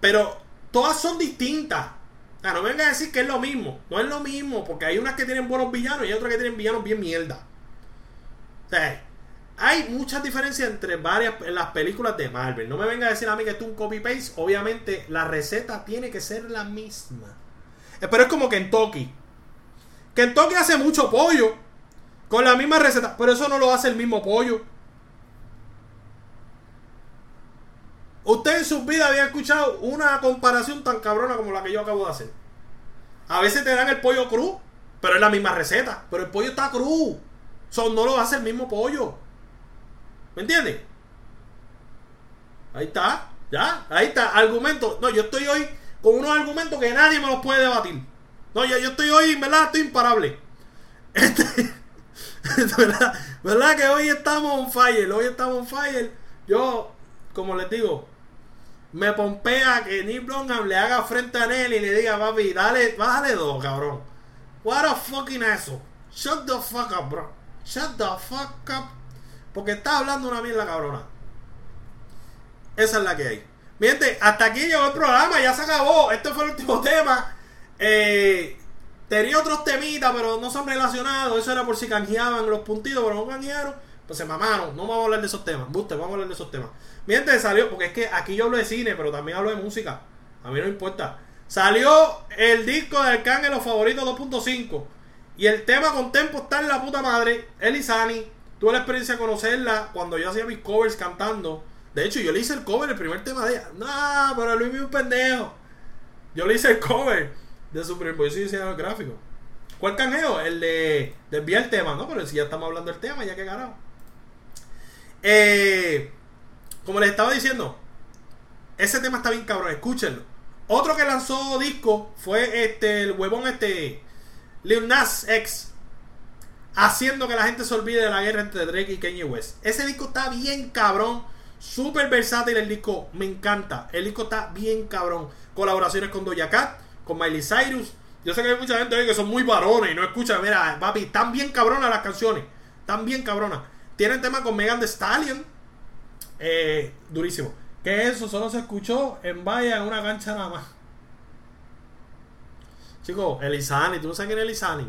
Pero todas son distintas. Ah, no venga a decir que es lo mismo. No es lo mismo, porque hay unas que tienen buenos villanos y otras que tienen villanos bien mierda. O sea, hay muchas diferencias entre varias las películas de Marvel. No me venga a decir a mí que esto es un copy-paste. Obviamente, la receta tiene que ser la misma. Eh, pero es como Kentucky. Kentucky hace mucho pollo. Con la misma receta. Pero eso no lo hace el mismo pollo. Usted en su vida había escuchado una comparación tan cabrona como la que yo acabo de hacer. A veces te dan el pollo cru, pero es la misma receta. Pero el pollo está cru. Son no lo hace el mismo pollo. ¿Me entiendes? Ahí está. Ya, ahí está. Argumento. No, yo estoy hoy con unos argumentos que nadie me los puede debatir. No, yo, yo estoy hoy, ¿verdad? Estoy imparable. Este, *laughs* ¿verdad? ¿verdad? Que hoy estamos on fire. Hoy estamos on fire. Yo, como les digo, me pompea que Neil Blomkamp le haga frente a él y le diga, papi, dale, bájale dos, cabrón. What a fucking eso. Shut the fuck up, bro. Shut the fuck up. Porque está hablando una mierda cabrona. Esa es la que hay. Miente, hasta aquí llegó el programa, ya se acabó. Este fue el último *laughs* tema. Eh, tenía otros temitas, pero no son relacionados. Eso era por si canjeaban los puntitos, pero no canjearon. Pues se mamaron. No vamos a hablar de esos temas. Buste, vamos a hablar de esos temas. Miente, salió, porque es que aquí yo hablo de cine, pero también hablo de música. A mí no importa. Salió el disco de Arcángel Los Favoritos 2.5. Y el tema con tempo está en la puta madre. Elizani. Tuve la experiencia de conocerla cuando yo hacía mis covers cantando. De hecho, yo le hice el cover, el primer tema de ella. No, pero Luis es un pendejo. Yo le hice el cover de su primer. Yo soy diseñador gráfico. ¿Cuál canjeo? El de desviar el tema, ¿no? Pero si ya estamos hablando del tema, ya que ganado. Eh, como les estaba diciendo, ese tema está bien cabrón, escúchenlo. Otro que lanzó disco fue este, el huevón este, Lil Nas X, haciendo que la gente se olvide de la guerra entre Drake y Kanye West. Ese disco está bien cabrón, súper versátil el disco, me encanta. El disco está bien cabrón. Colaboraciones con Doja Cat, con Miley Cyrus. Yo sé que hay mucha gente que son muy varones y no escuchan. Mira, papi, están bien cabronas las canciones. Están bien cabronas. Tienen tema con Megan Thee Stallion. Eh, durísimo. Que eso solo se escuchó en Vaya en una cancha nada más. Chicos, Elizani, ¿tú no sabes quién es Elizani?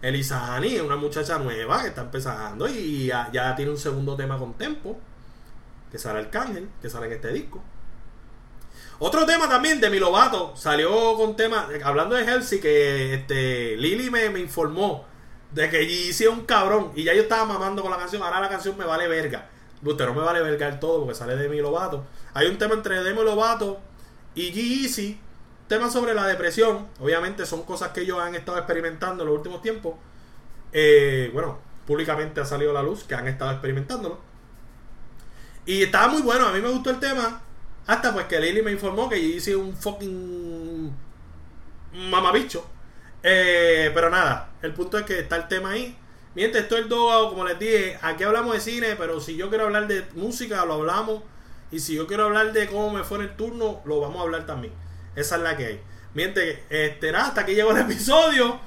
Elizani es una muchacha nueva que está empezando y ya, tiene un segundo tema con Tempo. Que sale Arcángel, que sale en este disco. Otro tema también de mi Lovato salió con tema, hablando de Halsey, que este, Lili me, me informó de que es un cabrón y ya yo estaba mamando con la canción, ahora la canción me vale verga. Usted no me vale verga el todo porque sale de mi Lovato. Hay un tema entre Demi Lovato y Yeezy, tema sobre la depresión. Obviamente son cosas que ellos han estado experimentando en los últimos tiempos. Eh, bueno, públicamente ha salido a la luz que han estado experimentándolo. Y estaba muy bueno, a mí me gustó el tema. Hasta pues que Lily me informó que Yeezy es un fucking mamabicho. Eh, pero nada, el punto es que está el tema ahí. Mientras esto es el Dogao, como les dije, aquí hablamos de cine, pero si yo quiero hablar de música, lo hablamos. Y si yo quiero hablar de cómo me fue en el turno, lo vamos a hablar también. Esa es la que hay. Mientras, este, nada, hasta aquí llegó el *laughs* episodio.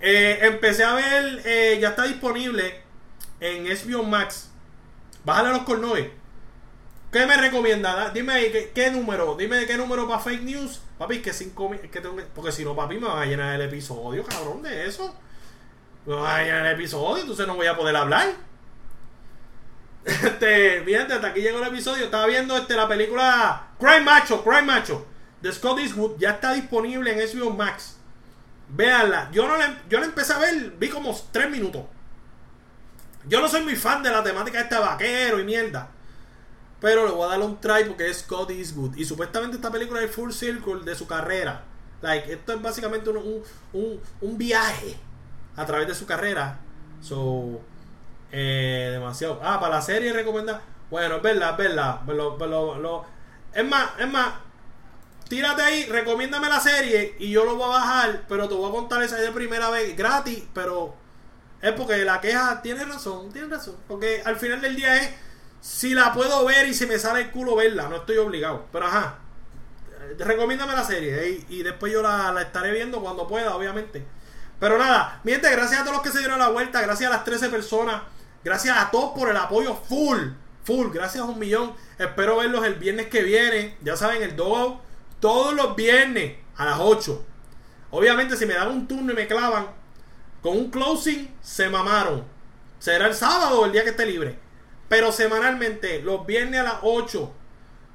Eh, empecé a ver, eh, ya está disponible en HBO Max. Bájale los cornoes. ¿Qué me recomienda? Dime ahí, ¿qué, ¿qué, número? Dime de qué número para fake news. Papi, que 5 que tengo Porque si no, papi, me va a llenar el episodio, cabrón, de eso. A llenar el episodio, entonces no voy a poder hablar. Este, fíjate, hasta aquí llegó el episodio. Estaba viendo este, la película Crime Macho, Crime Macho de Scott Eastwood. Ya está disponible en HBO Max. Véanla. Yo no la, yo la empecé a ver, vi como 3 minutos. Yo no soy muy fan de la temática de este vaquero y mierda. Pero le voy a dar un try porque es Scott Eastwood. Y supuestamente esta película es full circle de su carrera. Like, esto es básicamente un, un, un viaje a través de su carrera. So, eh, demasiado. Ah, para la serie recomendada. Bueno, es verdad, es verdad. Lo, lo, es más, es más. Tírate ahí, recomiéndame la serie y yo lo voy a bajar, pero te voy a contar esa de primera vez gratis, pero es porque la queja tiene razón, tiene razón. Porque al final del día es si la puedo ver y si me sale el culo verla, no estoy obligado. Pero ajá, recomiéndame la serie y, y después yo la, la, estaré viendo cuando pueda, obviamente. Pero nada, miente, gracias a todos los que se dieron la vuelta, gracias a las 13 personas, gracias a todos por el apoyo full, full, gracias a un millón. Espero verlos el viernes que viene, ya saben, el Dogo, todos los viernes a las 8. Obviamente, si me dan un turno y me clavan con un closing, se mamaron. Será el sábado el día que esté libre pero semanalmente, los viernes a las 8,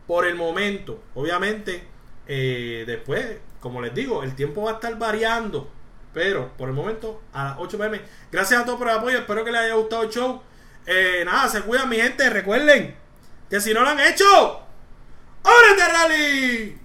por el momento. Obviamente, eh, después, como les digo, el tiempo va a estar variando. Pero por el momento, a las 8 pm. Gracias a todos por el apoyo. Espero que les haya gustado el show. Eh, nada, se cuidan, mi gente. Recuerden que si no lo han hecho, ¡Ábrete, Rally!